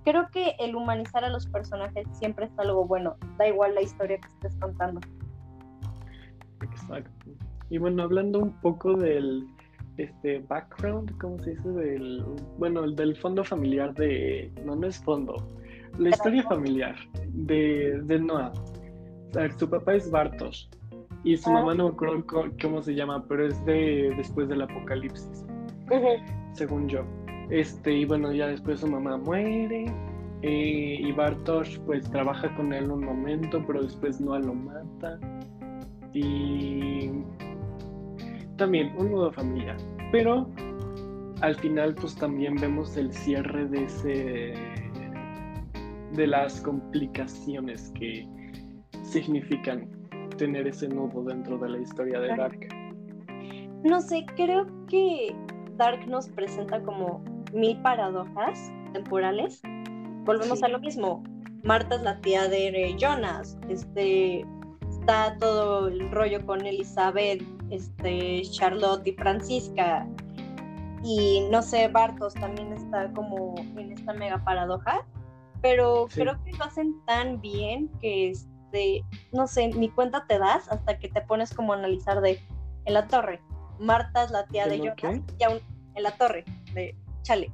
creo que el humanizar a los personajes siempre es algo bueno, da igual la historia que estés contando. Exacto. Y bueno, hablando un poco del este background, ¿cómo se dice? Del, bueno, el del fondo familiar de, no, no es fondo, la historia familiar de, de Noah. a ver, su papá es Bartosz y su Ah. mamá no me acuerdo cómo se llama, pero es de después del apocalipsis, según yo. Este, y bueno, ya después su mamá muere eh, y Bartosz pues trabaja con él un momento, pero después Noah lo mata. Y también un nudo familiar. Pero al final pues también vemos el cierre de ese de las complicaciones que significan tener ese nudo dentro de la historia de Dark. No sé, creo que Dark nos presenta como mil paradojas temporales. Volvemos Sí. a lo mismo. Marta es la tía de Jonas. Este está todo el rollo con Elizabeth, este, Charlotte y Francisca. Y no sé, Bartos también está como en esta mega paradoja. Pero Sí. creo que lo hacen tan bien que este, no sé, ni cuenta te das hasta que te pones como a analizar de en la torre. Marta es la tía ¿En de Jonas y aún en la torre de Chale.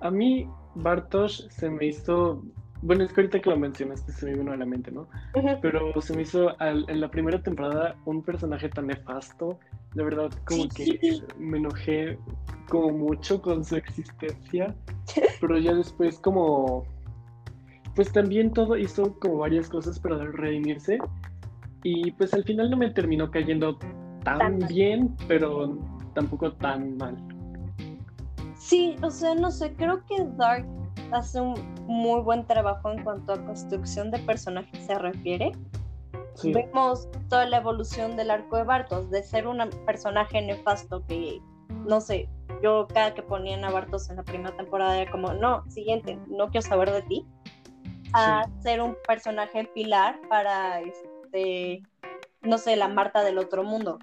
A mí Bartosz se me hizo, bueno, es que ahorita que lo mencionaste se me vino a la mente, ¿no? Pero se me hizo al- en la primera temporada un personaje tan nefasto, de verdad como Sí. que me enojé como mucho con su existencia, pero ya después como, pues también todo hizo como varias cosas para redimirse y pues al final no me terminó cayendo tan Tan bien, pero tampoco tan mal. Sí, o sea, no sé, creo que Dark hace un muy buen trabajo en cuanto a construcción de personajes se refiere. Sí, Vemos toda la evolución del arco de Bartos, de ser un personaje nefasto que, no sé, yo cada que ponían a Bartos en la primera temporada era como, no, siguiente, no quiero saber de ti, a ser un personaje pilar para, este, no sé, la Marta del otro mundo.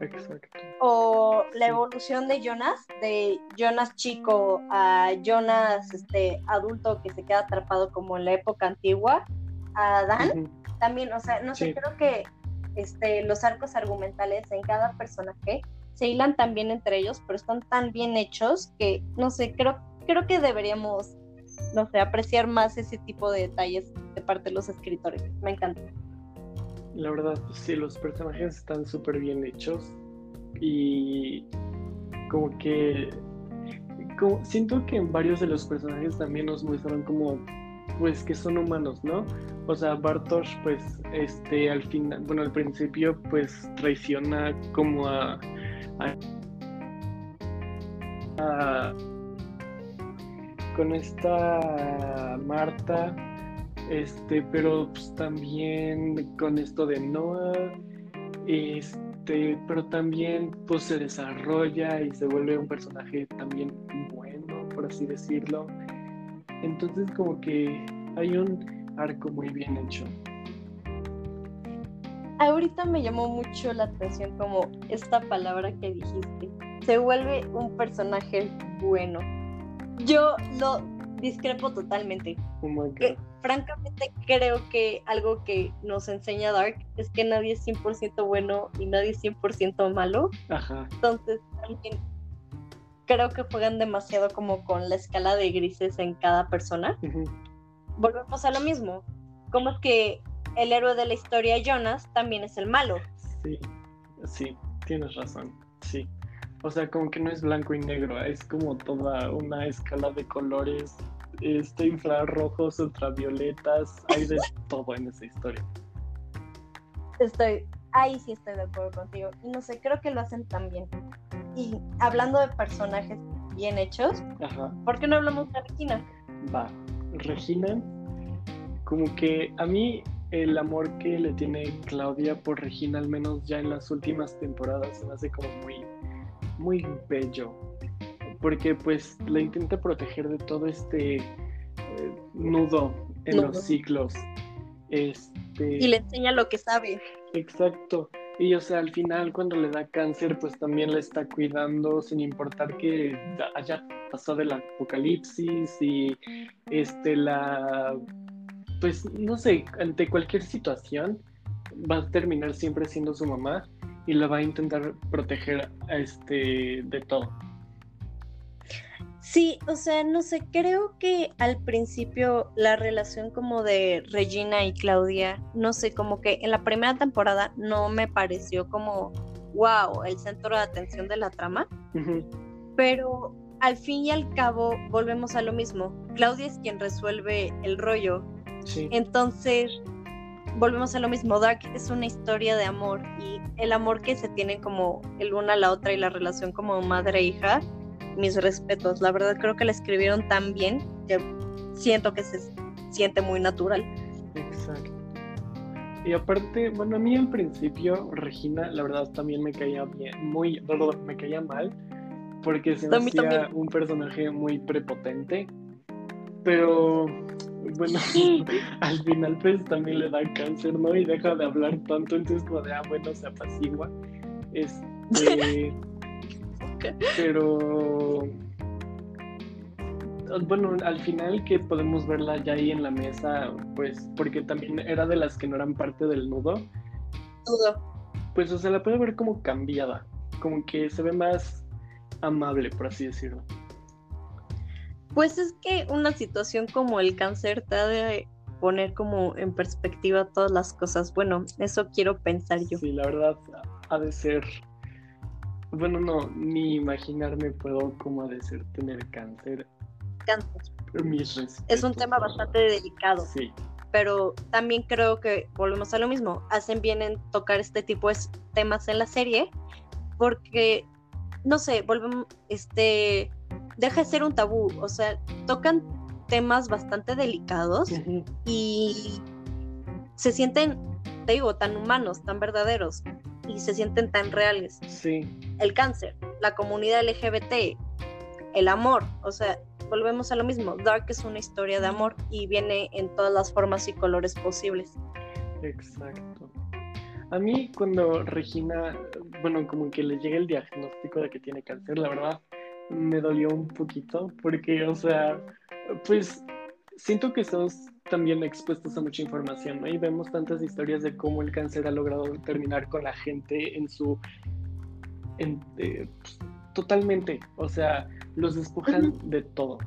exacto. O la Sí. evolución de Jonas, de Jonas chico a Jonas este, adulto que se queda atrapado como en la época antigua, a Dan, también, o sea, no sé, creo que este, los arcos argumentales en cada personaje se hilan tan bien entre ellos, pero están tan bien hechos que, no sé, creo, creo que deberíamos, no sé, apreciar más ese tipo de detalles de parte de los escritores. Me encanta. La verdad, sí, los personajes están súper bien hechos y como que como, siento que en varios de los personajes también nos muestran como pues que son humanos, ¿no? O sea, Bartosz pues este al final, bueno, al principio pues traiciona como a- a- con esta Marta este, pero pues, también con esto de Noah, este, pero también pues se desarrolla y se vuelve un personaje también bueno, por así decirlo. Entonces como que hay un arco muy bien hecho. Ahorita me llamó mucho la atención como esta palabra que dijiste. Se vuelve un personaje bueno. Yo lo discrepo totalmente. Oh francamente creo que algo que nos enseña Dark es que nadie es 100% bueno y nadie es 100% malo. Ajá, Entonces también creo que juegan demasiado como con la escala de grises en cada persona. Volvemos a lo mismo. Como es que el héroe de la historia, Jonas, también es el malo. sí, sí, tienes razón, sí. O sea, como que no es blanco y negro, es como toda una escala de colores, este, infrarrojos, ultravioletas, hay de todo en esa historia. Estoy, ahí sí estoy de acuerdo contigo. Y no sé, creo que lo hacen tan bien. Y hablando de personajes bien hechos, Ajá. ¿por qué no hablamos de Regina? Va, Regina, como que a mí el amor que le tiene Claudia por Regina, al menos ya en las últimas temporadas, se me hace como muy, muy bello. Porque pues la intenta proteger de todo este eh, nudo en Nudo. los ciclos. Este, Y le enseña lo que sabe. Exacto. Y o sea, al final cuando le da cáncer, pues también la está cuidando sin importar que haya pasado el apocalipsis y este la pues no sé, ante cualquier situación va a terminar siempre siendo su mamá y la va a intentar proteger este de todo. Sí, o sea, no sé, creo que al principio la relación como de Regina y Claudia, no sé, como que en la primera temporada no me pareció como, wow, el centro de atención de la trama, pero al fin y al cabo volvemos a lo mismo. Claudia es quien resuelve el rollo. Sí. Entonces, volvemos a lo mismo. Dark es una historia de amor y el amor que se tiene como el una a la otra y la relación como madre e hija, mis respetos. La verdad creo que la escribieron tan bien que siento que se siente muy natural. Exacto. Y aparte, bueno, a mí al principio Regina, la verdad también me caía bien, muy, me caía mal porque se me hacía un personaje muy prepotente. Pero bueno, al final pues también le da cáncer, ¿no? Y deja de hablar tanto, entonces como de, ah, bueno, se apacigua. Este, pero bueno, al final que podemos verla ya ahí en la mesa, pues porque también era de las que no eran parte del nudo. Nudo. Pues o sea, la puede ver como cambiada, como que se ve más amable, por así decirlo. Pues es que una situación como el cáncer te ha de poner como en perspectiva todas las cosas. Bueno, eso quiero pensar yo. Sí, la verdad ha de ser. Bueno, no, ni imaginarme puedo cómo ha de ser tener cáncer. Cáncer. es un tema bastante delicado. Sí. Pero también creo que volvemos a lo mismo. Hacen bien en tocar este tipo de temas en la serie porque no sé, volvemos, este, deja de ser un tabú, o sea, tocan temas bastante delicados y se sienten, te digo, tan humanos, tan verdaderos y se sienten tan reales. Sí. El cáncer, la comunidad LGBT, el amor, o sea, volvemos a lo mismo. Dark es una historia de amor y viene en todas las formas y colores posibles. Exacto. A mí cuando Regina, bueno, como que le llega el diagnóstico de que tiene cáncer, la verdad me dolió un poquito porque, o sea, pues siento que estamos también expuestos a mucha información, ¿no? Y vemos tantas historias de cómo el cáncer ha logrado terminar con la gente en su... En, eh, totalmente, o sea, los despojan de todo,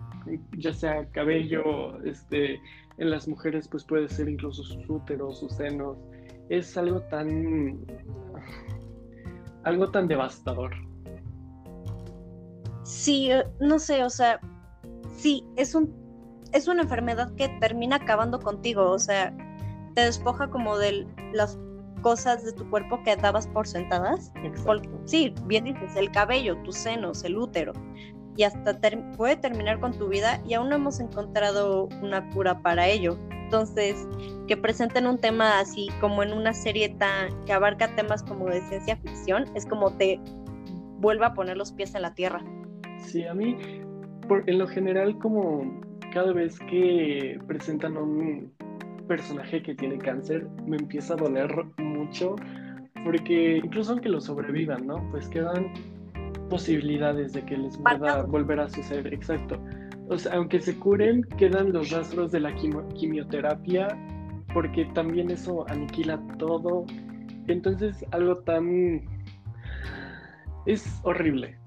ya sea cabello, este, en las mujeres pues puede ser incluso sus úteros, sus senos, es algo tan. algo tan devastador. Sí, eh, no sé, o sea, sí, es un es una enfermedad que termina acabando contigo, o sea, te despoja como de las cosas de tu cuerpo que dabas por sentadas. sí, bien dices, el cabello, tus senos, el útero, y hasta puede terminar con tu vida y aún no hemos encontrado una cura para ello. Entonces, que presenten un tema así como en una serie tan que abarca temas como de ciencia ficción, es como te vuelve a poner los pies en la tierra. Sí, a mí, por, en lo general, como cada vez que presentan un personaje que tiene cáncer, me empieza a doler mucho, porque incluso aunque lo sobrevivan, ¿no? Pues quedan posibilidades de que les pueda volver a suceder, exacto o sea, aunque se curen, quedan los rastros de la quimioterapia, porque también eso aniquila todo. Entonces, algo tan... es horrible.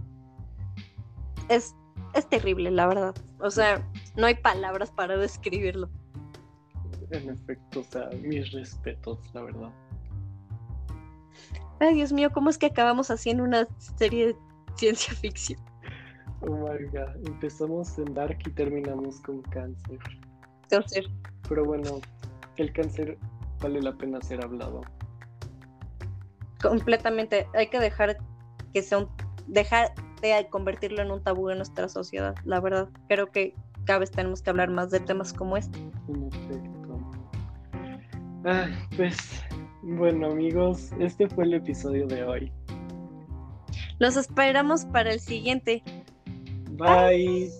Es, es terrible, la verdad. O sea, no hay palabras para describirlo. En efecto, o sea, mis respetos, la verdad. Ay, Dios mío, ¿cómo es que acabamos haciendo una serie de ciencia ficción? Oh my god, empezamos en Dark y terminamos con cáncer. Cáncer. Pero bueno, el cáncer vale la pena ser hablado. Completamente, hay que dejar que sea un, dejar de convertirlo en un tabú en nuestra sociedad, la verdad. Creo que cada vez tenemos que hablar más de temas como este. En efecto. Ah, pues bueno amigos, este fue el episodio de hoy. Los esperamos para el siguiente. Bye.